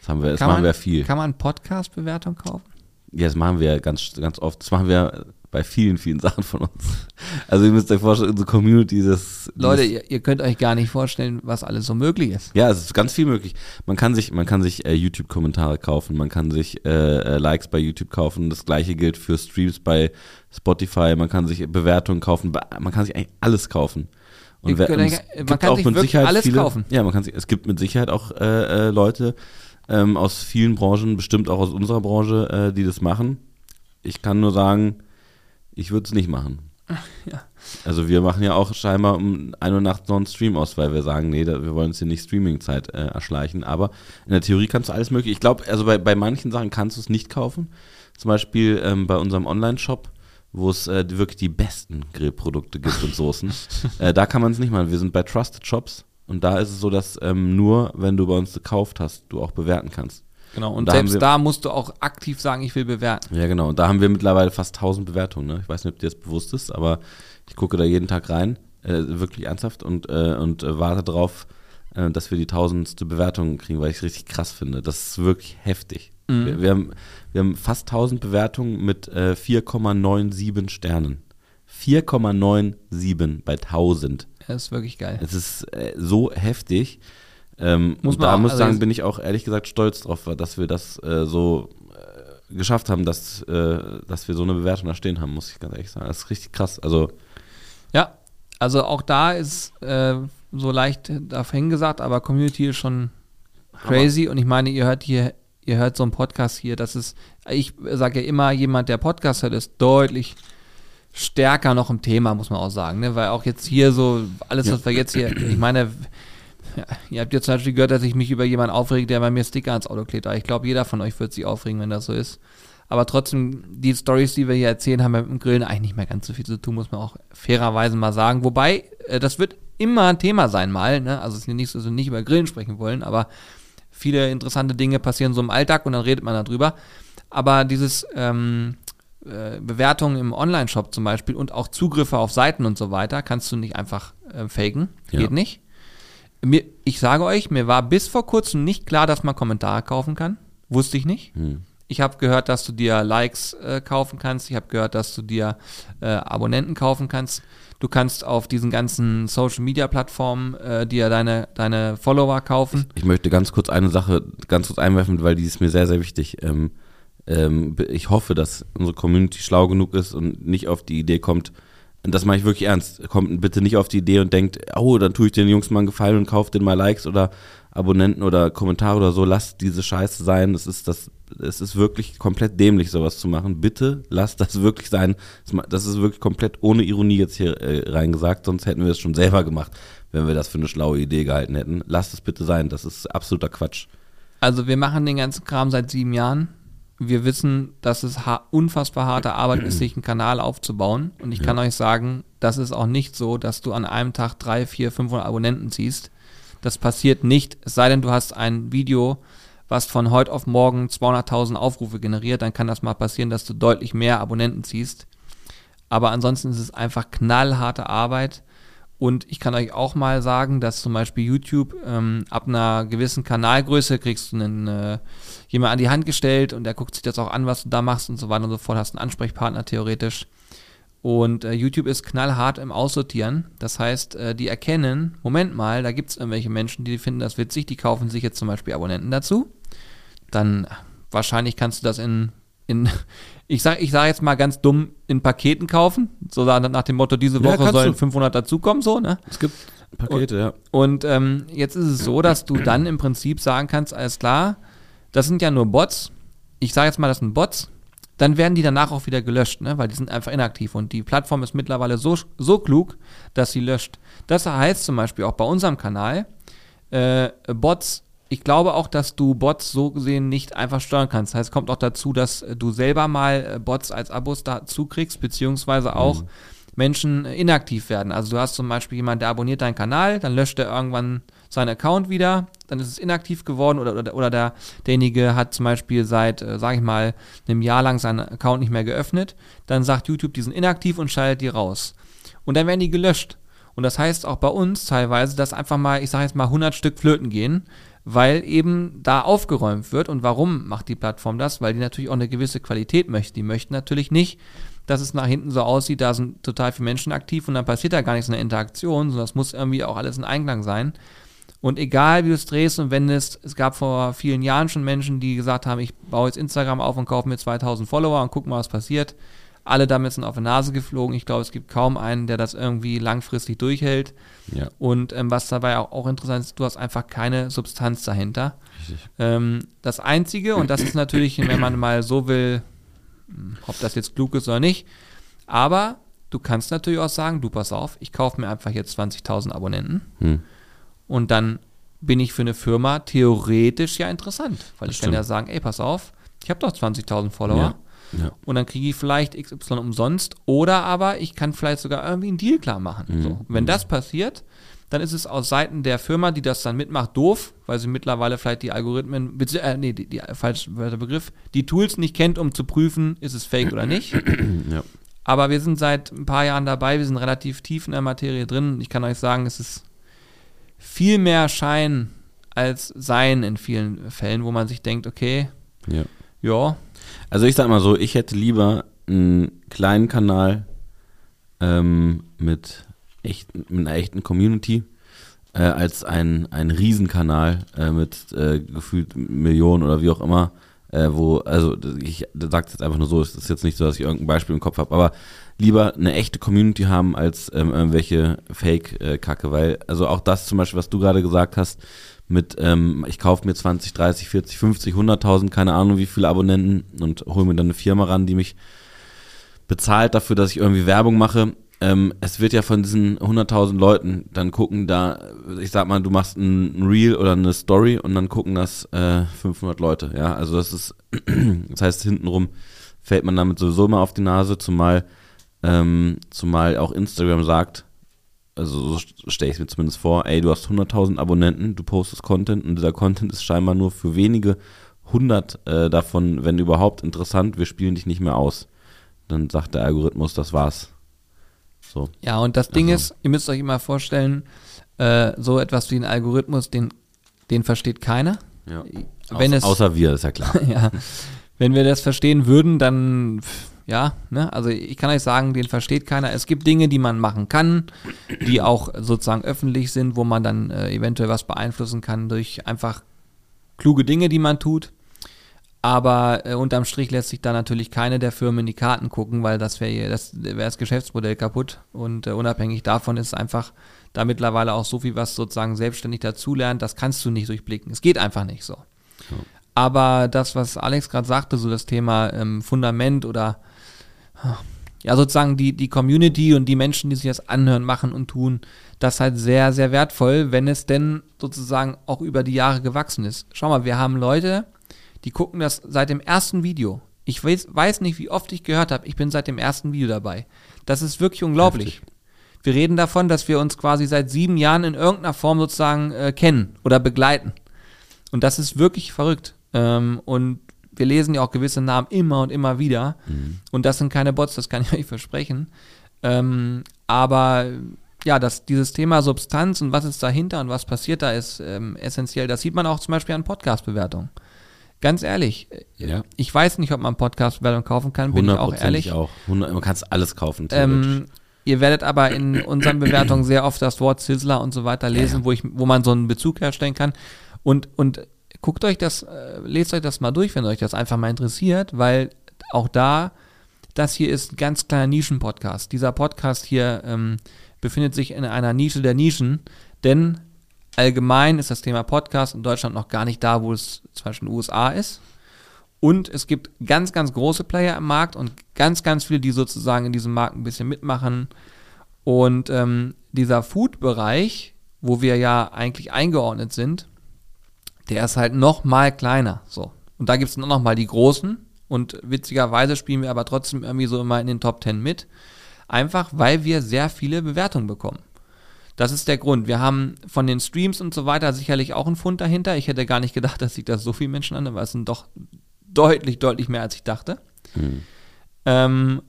S2: Das, haben wir, das
S1: Kann
S2: machen
S1: man-
S2: wir viel.
S1: Kann man Podcast-Bewertung kaufen?
S2: Ja, das machen wir ganz, ganz oft. Das machen wir bei vielen, vielen Sachen von uns. Also ihr müsst euch vorstellen, unsere Community, das...
S1: Leute, ihr, ihr könnt euch gar nicht vorstellen, was alles so möglich ist.
S2: ja, es ist ganz viel möglich. Man kann sich, man kann sich äh, YouTube-Kommentare kaufen, man kann sich äh, äh, Likes bei YouTube kaufen. Das gleiche gilt für Streams bei Spotify. Man kann sich Bewertungen kaufen. Man kann sich eigentlich alles kaufen.
S1: Ihr
S2: wer- und es
S1: man kann
S2: auch
S1: sich
S2: mit Sicherheit
S1: alles
S2: viele,
S1: kaufen.
S2: Ja, man kann sich, es gibt mit Sicherheit auch äh, äh, Leute ähm, aus vielen Branchen, bestimmt auch aus unserer Branche, äh, die das machen. Ich kann nur sagen, ich würde es nicht machen. <laughs>
S1: Ja.
S2: Also wir machen ja auch scheinbar um 1 Uhr nachts noch einen Stream aus, weil wir sagen, nee, da, wir wollen uns hier nicht Streaming-Zeit äh, erschleichen. Aber in der Theorie kannst du alles mögliche. Ich glaube, also bei, bei manchen Sachen kannst du es nicht kaufen. Zum Beispiel ähm, bei unserem Online-Shop, wo es äh, wirklich die besten Grillprodukte gibt und Soßen. <laughs> äh, da kann man es nicht machen. Wir sind bei Trusted Shops und da ist es so, dass ähm, nur, wenn du bei uns gekauft hast, du auch bewerten kannst.
S1: Genau. Und
S2: Da
S1: selbst
S2: wir-
S1: da musst du auch aktiv sagen, ich will bewerten.
S2: Ja, genau. Und da haben wir mittlerweile fast 1000 Bewertungen. Ne? Ich weiß nicht, ob dir das bewusst ist, aber ich gucke da jeden Tag rein, äh, wirklich ernsthaft und, äh, und äh, warte drauf, äh, dass wir die tausendste Bewertung kriegen, weil ich es richtig krass finde. Das ist wirklich heftig.
S1: Mhm.
S2: Wir, wir, haben, wir haben fast 1000 Bewertungen mit äh, 4,97 Sternen. 4,97 bei 1000.
S1: Das ist wirklich geil.
S2: Es ist äh, so heftig. Ähm,
S1: Muss man
S2: da
S1: auch-
S2: muss ich
S1: also
S2: sagen, bin ich auch ehrlich gesagt stolz drauf, dass wir das äh, so äh, geschafft haben, dass, äh, dass wir so eine Bewertung da stehen haben, muss ich ganz ehrlich sagen. Das ist richtig krass. Also,
S1: Ja, also auch da ist äh, so leicht dahin gesagt, aber Community ist schon crazy und ich meine, ihr hört hier, ihr hört so einen Podcast hier, das ist, ich sage ja immer, jemand, der Podcast hört, ist deutlich stärker noch im Thema, muss man auch sagen, ne? weil auch jetzt hier so, alles, was wir jetzt hier, ich meine, ja, ihr habt jetzt zum Beispiel gehört, dass ich mich über jemanden aufrege, der bei mir Sticker ans Auto klebt, aber ich glaube, jeder von euch wird sich aufregen, wenn das so ist. Aber trotzdem, die Stories, die wir hier erzählen, haben mit dem Grillen eigentlich nicht mehr ganz so viel zu tun, muss man auch fairerweise mal sagen. Wobei, äh, das wird immer ein Thema sein, mal. Ne? Also es ist ja nicht so, dass wir nicht über Grillen sprechen wollen, aber viele interessante Dinge passieren so im Alltag und dann redet man darüber. Aber dieses ähm, äh, Bewertungen im Online-Shop zum Beispiel und auch Zugriffe auf Seiten und so weiter kannst du nicht einfach äh, faken.
S2: Ja.
S1: Geht nicht. Mir, ich sage euch, mir war bis vor kurzem nicht klar, dass man Kommentare kaufen kann. Wusste ich nicht.
S2: hm.
S1: Ich habe gehört, dass du dir Likes äh, kaufen kannst. Ich habe gehört, dass du dir äh, Abonnenten kaufen kannst. Du kannst auf diesen ganzen Social Media Plattformen äh, dir deine, deine Follower kaufen.
S2: ich möchte ganz kurz eine Sache ganz kurz einwerfen, weil die ist mir sehr, sehr wichtig. Ähm, ähm, ich hoffe, dass unsere Community schlau genug ist und nicht auf die Idee kommt, und das meine ich wirklich ernst, kommt bitte nicht auf die Idee und denkt, oh, dann tue ich den Jungs mal einen Gefallen und kaufe denen mal Likes oder Abonnenten oder Kommentare oder so, lasst diese Scheiße sein. Das ist das, es ist wirklich komplett dämlich, sowas zu machen. Bitte lasst das wirklich sein. Das ist wirklich komplett ohne Ironie jetzt hier äh, reingesagt, sonst hätten wir es schon selber gemacht, wenn wir das für eine schlaue Idee gehalten hätten. Lasst es bitte sein, das ist absoluter Quatsch.
S1: Also wir machen den ganzen Kram seit sieben Jahren. Wir wissen, dass es ha unfassbar harte Arbeit ist, sich einen Kanal aufzubauen. Und ich kann euch sagen, das ist auch nicht so, dass du an einem Tag drei, vier, 500 Abonnenten ziehst. Das passiert nicht, es sei denn, du hast ein Video, was von heute auf morgen 200.000 Aufrufe generiert, dann kann das mal passieren, dass du deutlich mehr Abonnenten ziehst. Aber ansonsten ist es einfach knallharte Arbeit. Und ich kann euch auch mal sagen, dass zum Beispiel YouTube ähm, ab einer gewissen Kanalgröße kriegst du einen, äh, jemand an die Hand gestellt und der guckt sich das auch an, was du da machst und so weiter und so fort, hast einen Ansprechpartner theoretisch. Und äh, YouTube ist knallhart im Aussortieren. Das heißt, äh, die erkennen, Moment mal, da gibt es irgendwelche Menschen, die finden das witzig, die kaufen sich jetzt zum Beispiel Abonnenten dazu. Dann wahrscheinlich kannst du das in, in ich sage ich sag jetzt mal ganz dumm, in Paketen kaufen. So nach dem Motto, diese Woche ja, sollen du. 500 dazukommen, so, ne?
S2: Es gibt Pakete,
S1: und,
S2: ja.
S1: Und ähm, jetzt ist es so, dass du dann im Prinzip sagen kannst, alles klar, das sind ja nur Bots. Ich sage jetzt mal, das sind Bots dann werden die danach auch wieder gelöscht, ne? weil die sind einfach inaktiv und die Plattform ist mittlerweile so, so klug, dass sie löscht. Das heißt zum Beispiel auch bei unserem Kanal, äh, Bots, ich glaube auch, dass du Bots so gesehen nicht einfach steuern kannst. Das heißt, es kommt auch dazu, dass du selber mal äh, Bots als Abos dazu kriegst, beziehungsweise auch mhm. Menschen inaktiv werden. Also du hast zum Beispiel jemanden, der abonniert deinen Kanal, dann löscht er irgendwann seinen Account wieder, dann ist es inaktiv geworden oder, oder, oder der, derjenige hat zum Beispiel seit, äh, sage ich mal, einem Jahr lang seinen Account nicht mehr geöffnet, dann sagt YouTube, die sind inaktiv und schaltet die raus. Und dann werden die gelöscht. Und das heißt auch bei uns teilweise, dass einfach mal, ich sage jetzt mal, 100 Stück flöten gehen, weil eben da aufgeräumt wird. Und warum macht die Plattform das? Weil die natürlich auch eine gewisse Qualität möchte. Die möchten natürlich nicht, dass es nach hinten so aussieht, da sind total viele Menschen aktiv und dann passiert da gar nichts in der Interaktion, sondern das muss irgendwie auch alles in Einklang sein. Und egal wie du es drehst und wendest, es gab vor vielen Jahren schon Menschen, die gesagt haben, ich baue jetzt Instagram auf und kaufe mir 2000 Follower und guck mal, was passiert. Alle damit sind auf die Nase geflogen. Ich glaube, es gibt kaum einen, der das irgendwie langfristig durchhält. Ja. Und ähm, was dabei auch, auch, interessant ist, du hast einfach keine Substanz dahinter. Ähm, das Einzige, und das ist natürlich, wenn man mal so will, hm, ob das jetzt klug ist oder nicht, aber du kannst natürlich auch sagen, du pass auf, ich kaufe mir einfach jetzt 20.000 Abonnenten. Hm und dann bin ich für eine Firma theoretisch ja interessant, weil das ich stimmt. kann ja sagen, ey, pass auf, ich habe doch 20.000 Follower. Ja. Ja. Und dann kriege ich vielleicht XY umsonst oder aber ich kann vielleicht sogar irgendwie einen Deal klar machen. Mhm. So. Wenn das passiert, dann ist es aus Seiten der Firma, die das dann mitmacht, doof, weil sie mittlerweile vielleicht die Algorithmen, äh, nee, die, die falsche Begriff, die Tools nicht kennt, um zu prüfen, ist es fake oder nicht. <clears throat> Ja. Aber wir sind seit ein paar Jahren dabei, wir sind relativ tief in der Materie drin. Ich kann euch sagen, es ist viel mehr Schein als Sein in vielen Fällen, wo man sich denkt, okay, ja. ja.
S2: Also ich sag mal so, ich hätte lieber einen kleinen Kanal ähm, mit, echt, mit einer echten Community äh, als ein, ein Riesenkanal äh, mit äh, gefühlt Millionen oder wie auch immer, äh, wo, also ich sage jetzt einfach nur so, es ist jetzt nicht so, dass ich irgendein Beispiel im Kopf habe, aber lieber eine echte Community haben als ähm, irgendwelche Fake-Kacke, weil, also auch das zum Beispiel, was du gerade gesagt hast, mit, ähm, ich kaufe mir 20, 30, 40, 50, 100.000, keine Ahnung wie viele Abonnenten und hole mir dann eine Firma ran, die mich bezahlt dafür, dass ich irgendwie Werbung mache. Ähm, es wird ja von diesen 100.000 Leuten dann gucken, da, ich sag mal, du machst ein Reel oder eine Story und dann gucken das äh, 500 Leute, ja, also das ist, <clears throat> das heißt hintenrum fällt man damit sowieso mal auf die Nase, zumal ähm, zumal auch Instagram sagt, also so stelle ich es mir zumindest vor, ey, du hast 100.000 Abonnenten, du postest Content und dieser Content ist scheinbar nur für wenige hundert äh, davon, wenn überhaupt, interessant, wir spielen dich nicht mehr aus. Dann sagt der Algorithmus, das war's. So.
S1: Ja, und das Ding also. ist, ihr müsst euch immer vorstellen, äh, so etwas wie ein Algorithmus, den, den versteht keiner.
S2: Ja. Wenn Auß, es, außer wir, ist ja klar. <laughs>
S1: ja. Wenn wir das verstehen würden, dann ja, ne? Also ich kann euch sagen, den versteht keiner. Es gibt Dinge, die man machen kann, die auch sozusagen öffentlich sind, wo man dann äh, eventuell was beeinflussen kann durch einfach kluge Dinge, die man tut. Aber äh, unterm Strich lässt sich da natürlich keine der Firmen in die Karten gucken, weil das wäre das, wär das Geschäftsmodell kaputt. Und äh, unabhängig davon ist einfach da mittlerweile auch so viel, was sozusagen selbstständig dazulernt, das kannst du nicht durchblicken. Es geht einfach nicht so. Ja. Aber das, was Alex gerade sagte, so das Thema ähm, Fundament oder ja, sozusagen die, die Community und die Menschen, die sich das anhören, machen und tun, das ist halt sehr, sehr wertvoll, wenn es denn sozusagen auch über die Jahre gewachsen ist. Schau mal, wir haben Leute, die gucken das seit dem ersten Video. Ich weiß, weiß nicht, wie oft ich gehört habe, ich bin seit dem ersten Video dabei. Das ist wirklich unglaublich. Heftig. Wir reden davon, dass wir uns quasi seit sieben Jahren in irgendeiner Form sozusagen äh, kennen oder begleiten. Und das ist wirklich verrückt. Ähm, und wir lesen ja auch gewisse Namen immer und immer wieder. Mhm. Und das sind keine Bots, das kann ich <laughs> euch versprechen. Ähm, aber ja, dass dieses Thema Substanz und was ist dahinter und was passiert da, ist ähm, essentiell. Das sieht man auch zum Beispiel an Podcast-Bewertungen. ganz ehrlich,
S2: Ja.
S1: ich weiß nicht, ob man Podcast-Werbung kaufen kann, bin ich auch ehrlich.
S2: auch. 100, man kann alles kaufen.
S1: Ähm, ihr werdet aber in unseren Bewertungen sehr oft das Wort Sizzler und so weiter lesen,
S2: Ja.
S1: Wo, ich, wo man so einen Bezug herstellen kann. Und, und guckt euch das, äh, lest euch das mal durch, wenn euch das einfach mal interessiert, weil auch da, das hier ist ein ganz kleiner Nischen-Podcast. Dieser Podcast hier ähm, befindet sich in einer Nische der Nischen, denn allgemein ist das Thema Podcast in Deutschland noch gar nicht da, wo es zum Beispiel in den USA ist. Und es gibt ganz, ganz große Player im Markt und ganz, ganz viele, die sozusagen in diesem Markt ein bisschen mitmachen. Und ähm, dieser Food-Bereich, wo wir ja eigentlich eingeordnet sind, der ist halt noch mal kleiner. So. Und da gibt es noch mal die großen. Und witzigerweise spielen wir aber trotzdem irgendwie so immer in den Top 10 mit. Einfach weil wir sehr viele Bewertungen bekommen. Das ist der Grund. Wir haben von den Streams und so weiter sicherlich auch einen Fund dahinter. Ich hätte gar nicht gedacht, dass sich das so viele Menschen an, weil es sind doch deutlich, deutlich mehr, als ich dachte. Ähm,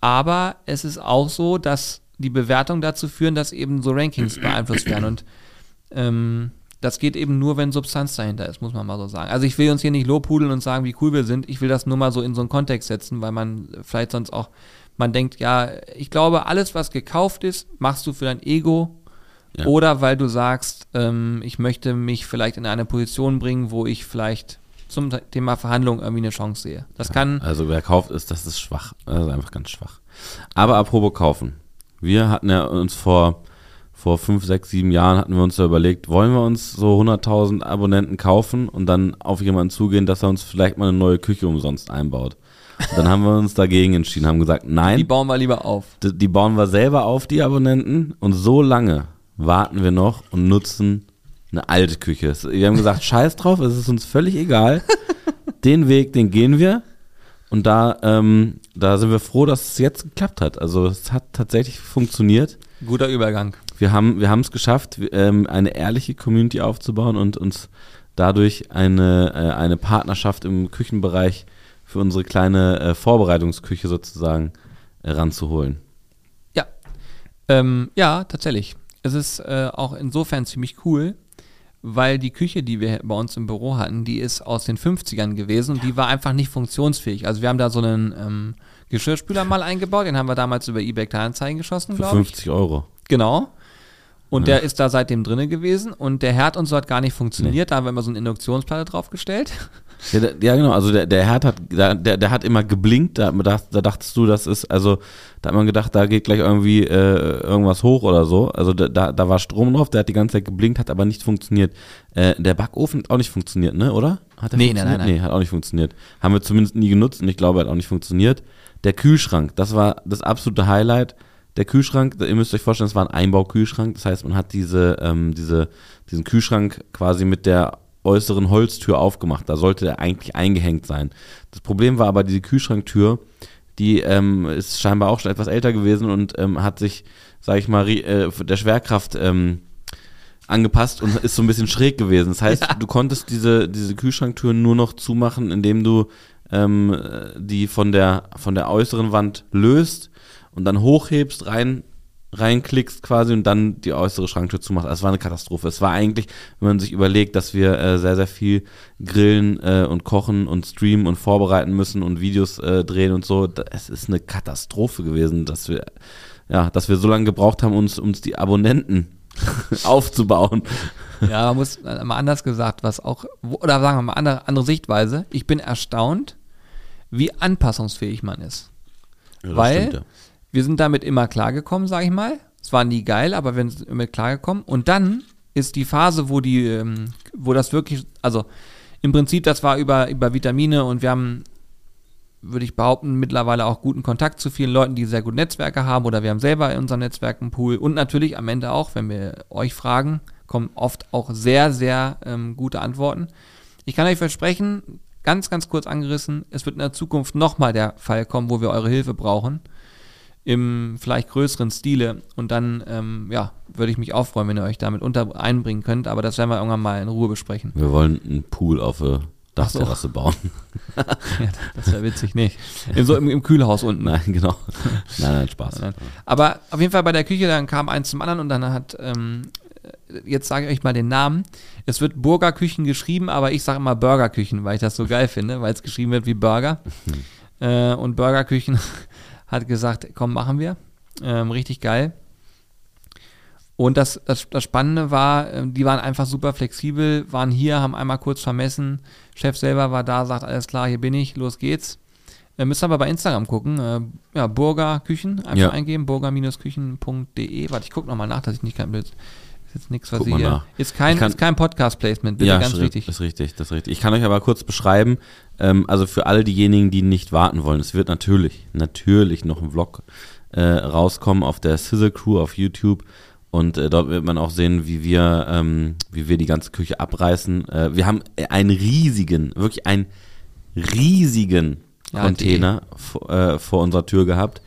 S1: aber es ist auch so, dass die Bewertungen dazu führen, dass eben so Rankings beeinflusst werden. Und ähm, das geht eben nur, wenn Substanz dahinter ist, muss man mal so sagen. Also ich will uns hier nicht lobhudeln und sagen, wie cool wir sind. Ich will das nur mal so in so einen Kontext setzen, weil man vielleicht sonst auch, man denkt, ja, ich glaube, alles, was gekauft ist, machst du für dein Ego
S2: Ja.
S1: oder weil du sagst, ähm, ich möchte mich vielleicht in eine Position bringen, wo ich vielleicht zum Thema Verhandlung irgendwie eine Chance sehe. Das kann,
S2: Also wer kauft ist, das ist schwach. Das ist einfach ganz schwach. Aber apropos kaufen. Wir hatten ja uns vor, vor fünf, sechs, sieben Jahren hatten wir uns ja überlegt, wollen wir uns so 100.000 Abonnenten kaufen und dann auf jemanden zugehen, dass er uns vielleicht mal eine neue Küche umsonst einbaut. Und dann haben wir uns dagegen entschieden, haben gesagt, nein,
S1: die bauen wir lieber auf.
S2: die, die bauen wir selber auf, die Abonnenten. Und so lange warten wir noch und nutzen eine alte Küche. Wir haben gesagt, scheiß drauf, es ist uns völlig egal. <laughs> Den Weg, den gehen wir. Und da, ähm, da sind wir froh, dass es jetzt geklappt hat. Also es hat tatsächlich funktioniert.
S1: Guter Übergang.
S2: Wir haben wir haben es geschafft, ähm, eine ehrliche Community aufzubauen und uns dadurch eine, äh, eine Partnerschaft im Küchenbereich für unsere kleine äh, Vorbereitungsküche sozusagen äh, ranzuholen.
S1: Ja. Ähm, ja, tatsächlich. Es ist äh, auch insofern ziemlich cool, weil die Küche, die wir bei uns im Büro hatten, die ist aus den 50ern gewesen und die war einfach nicht funktionsfähig. Also wir haben da so einen ähm, Geschirrspüler mal eingebaut, den haben wir damals über eBay Kleinanzeigen geschossen, glaube ich.
S2: 50 Euro.
S1: Genau. Und der ist da seitdem drinne gewesen und der Herd und so hat gar nicht funktioniert. Da haben wir immer so eine Induktionsplatte draufgestellt.
S2: Ja, der, ja genau, also der, der Herd hat, der, der, hat immer geblinkt, da, da, da dachtest du, das ist, also da hat man gedacht, da geht gleich irgendwie äh, irgendwas hoch oder so. Also da, da, war Strom drauf, der hat die ganze Zeit geblinkt, hat aber nicht funktioniert. Äh, der Backofen hat auch nicht funktioniert, ne, oder? Hat der
S1: Nee, nein,
S2: funktioniert?
S1: nein, nein.
S2: Nee, hat auch nicht funktioniert. Haben wir zumindest nie genutzt und ich glaube, er hat auch nicht funktioniert. Der Kühlschrank, das war das absolute Highlight. Der Kühlschrank, ihr müsst euch vorstellen, es war ein Einbaukühlschrank. Das heißt, man hat diese, ähm, diese, diesen Kühlschrank quasi mit der äußeren Holztür aufgemacht. Da sollte er eigentlich eingehängt sein. Das Problem war aber, diese Kühlschranktür, die ähm, ist scheinbar auch schon etwas älter gewesen und ähm, hat sich, sag ich mal, äh, der Schwerkraft ähm, angepasst und ist so ein bisschen schräg gewesen. Das heißt, du konntest diese, diese Kühlschranktür nur noch zumachen, indem du ähm, äh, die von der, von der äußeren Wand löst und dann hochhebst, rein, reinklickst quasi und dann die äußere Schranktür zumachst. Also es war eine Katastrophe. Es war eigentlich, wenn man sich überlegt, dass wir äh, sehr, sehr viel grillen äh, und kochen und streamen und vorbereiten müssen und Videos äh, drehen und so. da- Es ist eine Katastrophe gewesen, dass wir, ja, dass wir so lange gebraucht haben, uns, uns die Abonnenten <laughs> aufzubauen.
S1: Ja, man muss äh, mal anders gesagt, was auch, oder sagen wir mal andere, andere Sichtweise. Ich bin erstaunt, wie anpassungsfähig man ist.
S2: Ja,
S1: Weil
S2: stimmt, ja.
S1: Wir sind damit immer klargekommen, sag ich mal. Es war nie geil, aber wir sind immer klargekommen. Und dann ist die Phase, wo die, ähm, wo das wirklich, also im Prinzip, das war über, über Vitamine und wir haben, würde ich behaupten, mittlerweile auch guten Kontakt zu vielen Leuten, die sehr gut Netzwerke haben oder wir haben selber in unserem Netzwerk einen Pool und natürlich am Ende auch, wenn wir euch fragen, kommen oft auch sehr, sehr ähm, gute Antworten. Ich kann euch versprechen, ganz, ganz kurz angerissen, es wird in der Zukunft nochmal der Fall kommen, wo wir eure Hilfe brauchen im vielleicht größeren Stile. Und dann, ähm, ja, würde ich mich auch freuen, wenn ihr euch damit unter einbringen könnt. Aber das werden wir irgendwann mal in Ruhe besprechen.
S2: Wir wollen einen Pool auf der Dachterrasse bauen. <laughs>
S1: Ja, das wäre witzig, nicht? In so im, im Kühlhaus unten. <laughs>
S2: Nein, genau. Nein, nein, Spaß.
S1: Nein. Aber auf jeden Fall bei der Küche, dann kam eins zum anderen und dann hat ähm, jetzt sage ich euch mal den Namen. Es wird Burgerküchen geschrieben, aber ich sage immer Burgerküchen, weil ich das so geil finde, weil es geschrieben wird wie Burger. <laughs> äh, und Burgerküchen hat gesagt, komm, machen wir. Ähm, richtig geil. Und das, das, das Spannende war, äh, die waren einfach super flexibel, waren hier, haben einmal kurz vermessen. Chef selber war da, sagt, alles klar, hier bin ich, los geht's. Äh, müsst aber bei Instagram gucken. Äh, ja, Burger Küchen, einfach
S2: Ja.
S1: eingeben, burger-küchen.de. Warte, ich gucke nochmal nach, dass ich nicht kein Bild. Ist jetzt nichts, was
S2: Guck
S1: ich hier.
S2: nach.
S1: Ist kein,
S2: kann-
S1: ist kein Podcast-Placement, bitte,
S2: ja,
S1: ganz
S2: ist,
S1: wichtig.
S2: Ist richtig, das ist richtig. Ich kann euch aber kurz beschreiben, ähm, also für alle diejenigen, die nicht warten wollen, es wird natürlich, natürlich noch ein Vlog äh, rauskommen auf der Sizzle Crew auf YouTube und äh, dort wird man auch sehen, wie wir, ähm, wie wir die ganze Küche abreißen. Äh, wir haben einen riesigen, wirklich einen riesigen
S1: Ja,
S2: Container vor, äh, vor unserer Tür gehabt.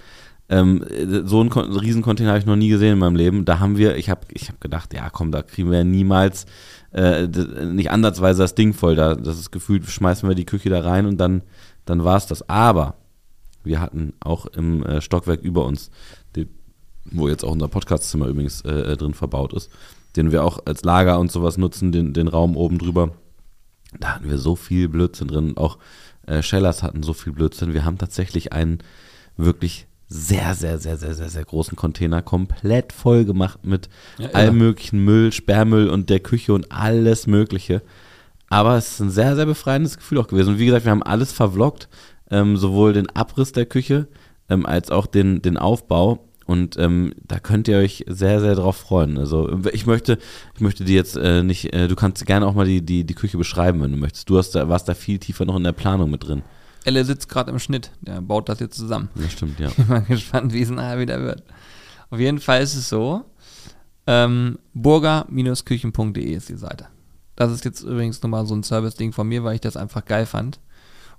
S2: Ähm, äh, so einen, Kon- riesen Container habe ich noch nie gesehen in meinem Leben. Da haben wir, ich habe ich hab gedacht, ja komm, da kriegen wir ja niemals äh, nicht ansatzweise das Ding voll. Da, das ist gefühlt, schmeißen wir die Küche da rein und dann, dann war es das. Aber wir hatten auch im äh, Stockwerk über uns, die, wo jetzt auch unser Podcastzimmer übrigens äh, äh, drin verbaut ist, den wir auch als Lager und sowas nutzen, den, den Raum oben drüber. Da hatten wir so viel Blödsinn drin. Auch äh, Schellers hatten so viel Blödsinn. Wir haben tatsächlich einen wirklich sehr, sehr, sehr, sehr, sehr, sehr großen Container komplett voll gemacht mit
S1: Ja,
S2: allem
S1: irre.
S2: möglichen Müll, Sperrmüll und der Küche und alles Mögliche. Aber es ist ein sehr, sehr befreiendes Gefühl auch gewesen. Und wie gesagt, wir haben alles vervloggt, ähm, sowohl den Abriss der Küche ähm, als auch den, den Aufbau. Und ähm, da könnt ihr euch sehr, sehr drauf freuen. Also ich möchte, ich möchte dir jetzt äh, nicht, äh, du kannst gerne auch mal die, die, die Küche beschreiben, wenn du möchtest. Du hast da, warst da viel tiefer noch in der Planung mit drin.
S1: Elle sitzt gerade im Schnitt, der baut das jetzt zusammen.
S2: Das stimmt, ja. <laughs>
S1: bin mal gespannt, wie es nachher wieder wird. Auf jeden Fall ist es so, ähm, burger-küchen.de ist die Seite. Das ist jetzt übrigens nochmal so ein Service-Ding von mir, weil ich das einfach geil fand.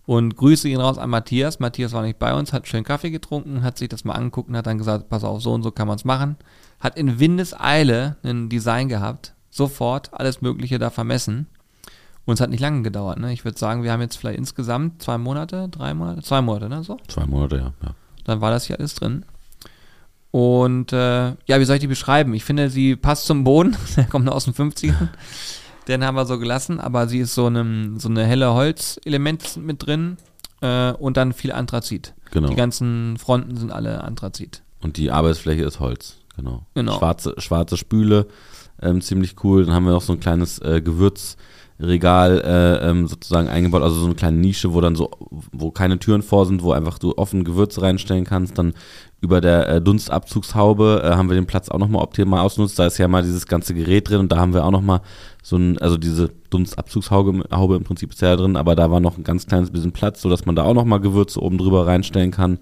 S1: Und Grüße gehen raus an Matthias. Matthias war nicht bei uns, hat schön Kaffee getrunken, hat sich das mal angeguckt und hat dann gesagt, pass auf, so und so kann man es machen. Hat in Windeseile ein Design gehabt, sofort alles Mögliche da vermessen. Und es hat nicht lange gedauert. Ne? Ich würde sagen, wir haben jetzt vielleicht insgesamt zwei Monate, drei Monate, zwei Monate, ne? So?
S2: Zwei Monate, ja. ja.
S1: Dann war das hier alles drin. Und äh, ja, wie soll ich die beschreiben? Ich finde, sie passt zum Boden. <laughs> Der kommt aus den 50ern. <laughs> Den haben wir so gelassen, aber sie ist so, einem, so eine helle Holzelement mit drin äh, und dann viel Anthrazit.
S2: Genau.
S1: Die ganzen Fronten sind alle Anthrazit.
S2: Und die Arbeitsfläche ist Holz, genau.
S1: Genau.
S2: Schwarze, schwarze Spüle, ähm, ziemlich cool. Dann haben wir noch so ein kleines äh, Gewürzregal äh, ähm, sozusagen eingebaut, also so eine kleine Nische, wo dann so, wo keine Türen vor sind, wo einfach du offen Gewürze reinstellen kannst. Dann über der äh, Dunstabzugshaube äh, haben wir den Platz auch nochmal optimal ausgenutzt. Da ist ja mal dieses ganze Gerät drin und da haben wir auch nochmal so ein, also diese Dunstabzugshaube Haube im Prinzip ist ja drin, aber da war noch ein ganz kleines bisschen Platz, sodass man da auch nochmal Gewürze oben drüber reinstellen kann.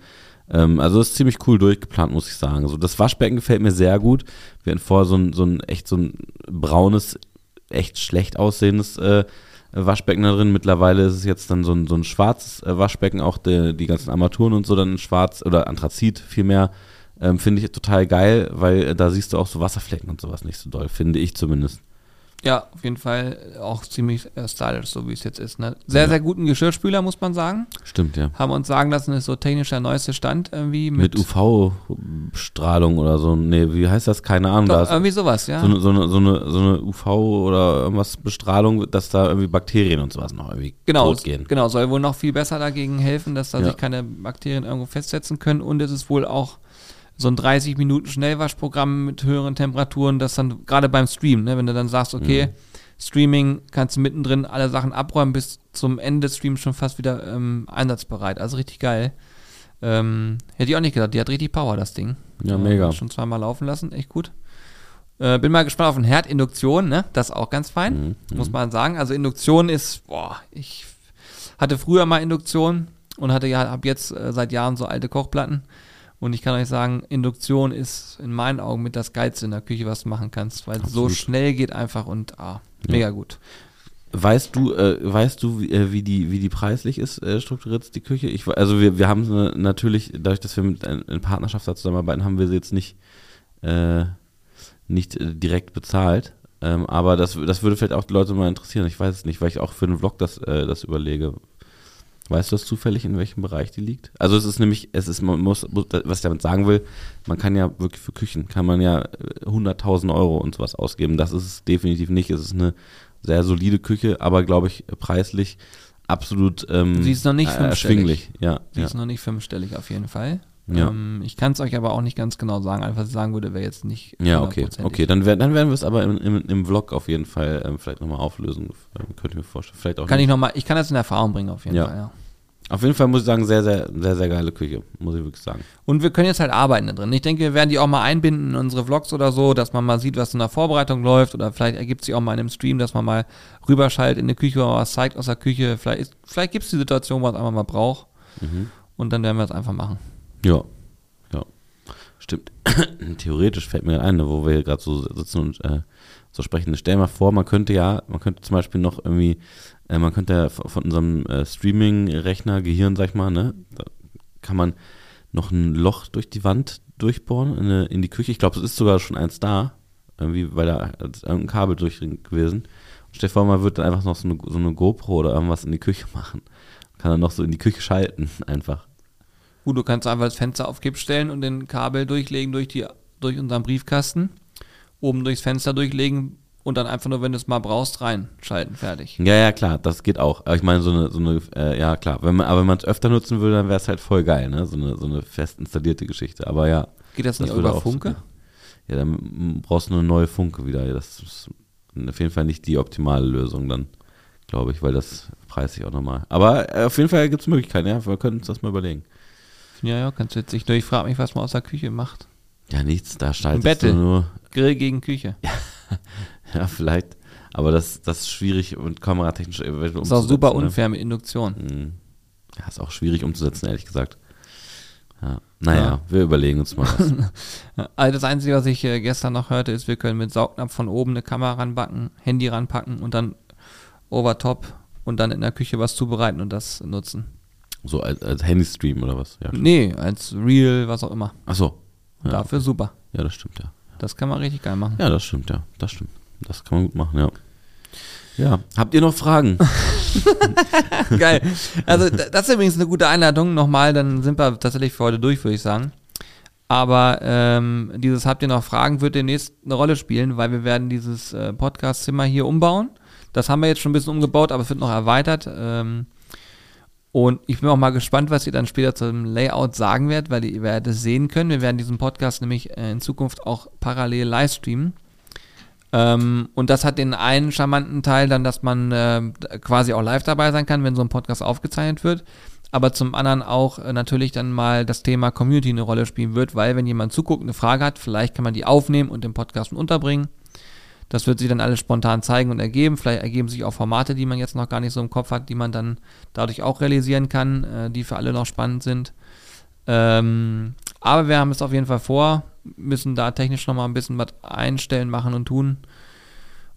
S2: Ähm, also das ist ziemlich cool durchgeplant, muss ich sagen. Also das Waschbecken gefällt mir sehr gut. Wir hatten vorher so ein, so ein echt so ein braunes, echt schlecht aussehendes äh, Waschbecken da drin. Mittlerweile ist es jetzt dann so ein, so ein schwarzes äh, Waschbecken, auch der, die ganzen Armaturen und so dann schwarz oder Anthrazit vielmehr. Ähm, finde ich total geil, weil äh, da siehst du auch so Wasserflecken und sowas nicht so doll, finde ich zumindest.
S1: Ja, auf jeden Fall auch ziemlich äh, stylisch, so wie es jetzt ist. Ne? Sehr, sehr guten Geschirrspüler, muss man sagen.
S2: Stimmt, ja.
S1: Haben uns sagen lassen, ist so technisch der neueste Stand irgendwie
S2: Mit,
S1: mit,
S2: UV-Strahlung oder so. Nee, wie heißt das? Keine Ahnung.
S1: Doch, irgendwie sowas, ja.
S2: so, eine, so, eine, so, eine, so eine UV oder irgendwas Bestrahlung, dass da irgendwie Bakterien und sowas noch irgendwie
S1: Genau,
S2: tot gehen.
S1: genau, soll wohl noch viel besser dagegen helfen, dass da
S2: Ja.
S1: sich keine Bakterien irgendwo festsetzen können. Und es ist wohl auch so ein 30 Minuten Schnellwaschprogramm mit höheren Temperaturen, das dann gerade beim Stream, ne, wenn du dann sagst, okay,
S2: Mhm.
S1: Streaming kannst du mittendrin alle Sachen abräumen, bis zum Ende des Streams schon fast wieder ähm, einsatzbereit. Also richtig geil. Ähm, hätte ich auch nicht gedacht, die hat richtig Power, das Ding.
S2: Ja,
S1: Äh,
S2: mega.
S1: Schon zweimal laufen lassen, echt gut. Äh, bin mal gespannt auf den Herd. Induktion, ne? Das ist auch ganz fein,
S2: Mhm,
S1: muss man sagen. Also Induktion ist, boah, ich hatte früher mal Induktion und hatte ja, hab jetzt äh, seit Jahren so alte Kochplatten. Und ich kann euch sagen, Induktion ist in meinen Augen mit das Geilste in der Küche, was du machen kannst, weil es so schnell geht einfach und ah,
S2: Ja.
S1: mega gut.
S2: Weißt du, äh, weißt du, wie, äh, wie die, wie die preislich ist, äh, strukturiert die Küche? Ich, also wir, wir haben sie natürlich, dadurch, dass wir mit äh, in Partnerschaft da zusammenarbeiten, haben wir sie jetzt nicht, äh, nicht äh, direkt bezahlt. Ähm, aber das, das würde vielleicht auch die Leute mal interessieren. Ich weiß es nicht, weil ich auch für einen Vlog das, äh, das überlege. Weißt du das zufällig, in welchem Bereich die liegt? Also es ist nämlich, es ist, man muss, was ich damit sagen will, man kann ja wirklich für Küchen, kann man ja 100.000 Euro und sowas ausgeben. Das ist es definitiv nicht. Es ist eine sehr solide Küche, aber glaube ich preislich absolut ähm,
S1: Sie ist noch nicht
S2: äh, erschwinglich. Ja,
S1: Sie
S2: ja.
S1: ist noch nicht fünfstellig auf jeden Fall.
S2: Ja.
S1: Ähm, ich kann es euch aber auch nicht ganz genau sagen. Einfach, sagen würde, wäre jetzt nicht.
S2: Ja, okay. Okay, dann, wer- dann werden wir es aber im, im, im Vlog auf jeden Fall ähm, vielleicht nochmal auflösen. Ähm, könnte ich mir vorstellen. Vielleicht auch
S1: Kann
S2: nicht.
S1: ich noch mal, ich kann das in Erfahrung bringen auf jeden
S2: Ja.
S1: Fall, ja.
S2: Auf jeden Fall muss ich sagen, sehr, sehr, sehr, sehr geile Küche, muss ich wirklich sagen.
S1: Und wir können jetzt halt arbeiten da drin. Ich denke, wir werden die auch mal einbinden in unsere Vlogs oder so, dass man mal sieht, was in der Vorbereitung läuft. Oder vielleicht ergibt sich auch mal in einem Stream, dass man mal rüberschaltet in die Küche oder was zeigt aus der Küche. Vielleicht, ist- vielleicht gibt es die Situation, wo man es einfach mal braucht.
S2: Mhm.
S1: Und dann werden wir es einfach machen.
S2: Ja, ja. Stimmt. <clears throat> Theoretisch fällt mir ein, ne, wo wir hier gerade so sitzen und äh, so sprechen. Stell mal vor, man könnte ja, man könnte zum Beispiel noch irgendwie, äh, man könnte ja von unserem äh, Streaming-Rechner, Gehirn, sag ich mal, ne, da kann man noch ein Loch durch die Wand durchbohren in, eine, in die Küche. Ich glaube, es ist sogar schon eins da, irgendwie, weil da ist irgendein Kabel durch gewesen. Und stell dir vor, man würde dann einfach noch so eine, so eine GoPro oder irgendwas in die Küche <laughs> machen. Kann dann noch so in die Küche schalten, <laughs> einfach.
S1: Gut, du kannst einfach das Fenster auf Kipp stellen und den Kabel durchlegen durch, die, durch unseren Briefkasten. Oben durchs Fenster durchlegen und dann einfach nur, wenn du es mal brauchst, reinschalten. Fertig.
S2: Ja, ja, klar, das geht auch. Aber ich meine, so eine, so eine, äh, ja klar, wenn man, aber wenn man es öfter nutzen würde, dann wäre es halt voll geil, ne? So eine, so eine fest installierte Geschichte. Aber ja.
S1: Geht das nicht über Funke?
S2: Ja, dann brauchst du eine neue Funke wieder. Das ist auf jeden Fall nicht die optimale Lösung dann, glaube ich, weil das preislich auch nochmal. Aber äh, auf jeden Fall gibt es Möglichkeiten, ja. Wir können uns das mal überlegen.
S1: Ja, ja, ganz witzig. Nur ich frage mich, was man aus der Küche macht.
S2: Ja, nichts, da schaltest
S1: Battle.
S2: du nur.
S1: Grill gegen Küche. <laughs>
S2: Ja, vielleicht. Aber das, das ist schwierig und kameratechnisch. äh,
S1: ist auch super
S2: ne?
S1: unfair mit Induktion.
S2: Mhm. Ja, ist auch schwierig umzusetzen, ehrlich gesagt. Ja. Naja,
S1: Ja.
S2: wir überlegen uns mal was. <laughs>
S1: Also das Einzige, was ich äh, gestern noch hörte, ist, wir können mit Saugnapf von oben eine Kamera ranbacken, Handy ranpacken und dann over top und dann in der Küche was zubereiten und das nutzen.
S2: So als, als Handystream oder was? Ja.
S1: Nee, als Real, was auch immer.
S2: Ach so. Ja,
S1: Dafür super.
S2: ja, das stimmt, ja.
S1: Das kann man richtig geil machen.
S2: Ja, das stimmt, ja. Das stimmt. Das kann man gut machen, ja. Ja, habt ihr noch Fragen? <laughs>
S1: Geil. Also das ist übrigens eine gute Einladung. Nochmal, dann sind wir tatsächlich für heute durch, würde ich sagen. Aber ähm, dieses Habt ihr noch Fragen wird demnächst eine Rolle spielen, weil wir werden dieses äh, Podcast-Zimmer hier umbauen. Das haben wir jetzt schon ein bisschen umgebaut, aber es wird noch erweitert. Ähm, und ich bin auch mal gespannt, was ihr dann später zum Layout sagen werdet, weil ihr werdet es sehen können. Wir werden diesen Podcast nämlich äh, in Zukunft auch parallel live streamen. Ähm, und das hat den einen charmanten Teil dann, dass man äh, quasi auch live dabei sein kann, wenn so ein Podcast aufgezeichnet wird. Aber zum anderen auch äh, natürlich dann mal das Thema Community eine Rolle spielen wird, weil wenn jemand zuguckt, eine Frage hat, vielleicht kann man die aufnehmen und im Podcast unterbringen. Das wird sich dann alles spontan zeigen und ergeben. Vielleicht ergeben sich auch Formate, die man jetzt noch gar nicht so im Kopf hat, die man dann dadurch auch realisieren kann, äh, die für alle noch spannend sind. Ähm, aber wir haben es auf jeden Fall vor, müssen da technisch noch mal ein bisschen was einstellen, machen und tun.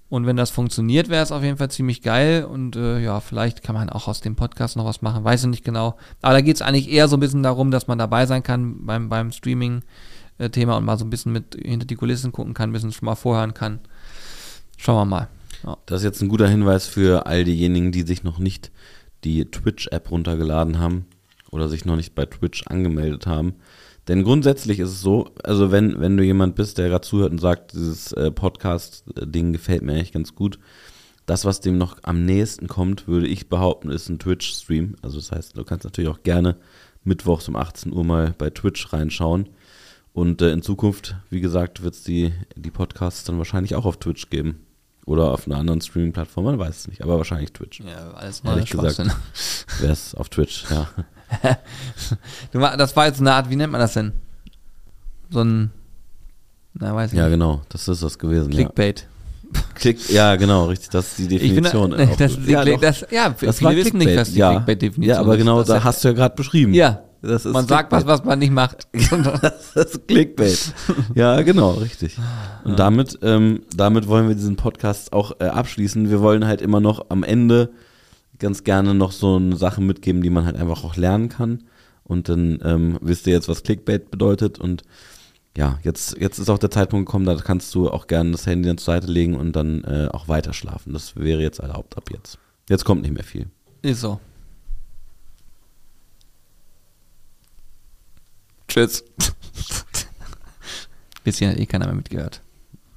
S1: Und wenn das funktioniert, wäre es auf jeden Fall ziemlich geil. Und äh, ja, vielleicht kann man auch aus dem Podcast noch was machen, weiß ich nicht genau. Aber da geht es eigentlich eher so ein bisschen darum, dass man dabei sein kann beim, beim Streaming-Thema und mal so ein bisschen mit hinter die Kulissen gucken kann, ein bisschen schon mal vorhören kann. Schauen wir mal. Ja.
S2: Das ist jetzt ein guter Hinweis für all diejenigen, die sich noch nicht die Twitch-App runtergeladen haben oder sich noch nicht bei Twitch angemeldet haben. Denn grundsätzlich ist es so, also wenn, wenn du jemand bist, der gerade zuhört und sagt, dieses äh, Podcast-Ding gefällt mir eigentlich ganz gut, das, was dem noch am nächsten kommt, würde ich behaupten, ist ein Twitch-Stream. Also das heißt, du kannst natürlich auch gerne mittwochs um 18 Uhr mal bei Twitch reinschauen. Und äh, in Zukunft, wie gesagt, wird es die, die Podcasts dann wahrscheinlich auch auf Twitch geben. Oder auf einer anderen Streaming-Plattform, man weiß es nicht, aber wahrscheinlich Twitch.
S1: Ja, alles
S2: Ehrlich gesagt. <laughs> Wäre es auf Twitch, ja. <laughs>
S1: Du, das war jetzt eine Art, wie nennt man das denn? So ein, na, weiß ich
S2: Ja,
S1: nicht.
S2: genau, das ist das gewesen.
S1: Clickbait.
S2: Ja. Klick, ja, genau, richtig, das ist die <laughs>
S1: bin,
S2: Definition. Auch-
S1: das, ist die
S2: ja,
S1: das, ja,
S2: das
S1: viele
S2: war
S1: wissen nicht, was die
S2: ja.
S1: Clickbait-Definition
S2: Ja, aber genau,
S1: ist.
S2: da
S1: Das-
S2: hast du ja gerade beschrieben.
S1: Ja,
S2: das ist
S1: man sagt was,
S2: Clickbait.
S1: was man nicht macht. <laughs>
S2: Das ist Clickbait. Ja, genau, richtig. Und damit, ähm, damit wollen wir diesen Podcast auch äh, abschließen. Wir wollen halt immer noch am Ende ganz gerne noch so eine Sachen mitgeben, die man halt einfach auch lernen kann. Und dann ähm, wisst ihr jetzt, was Clickbait bedeutet. Und ja, jetzt, jetzt ist auch der Zeitpunkt gekommen, da kannst du auch gerne das Handy dann zur Seite legen und dann äh, auch weiter schlafen. Das wäre jetzt erlaubt ab jetzt. Jetzt kommt nicht mehr viel.
S1: Ist so. Tschüss. Bis hier hat eh keiner mehr mitgehört.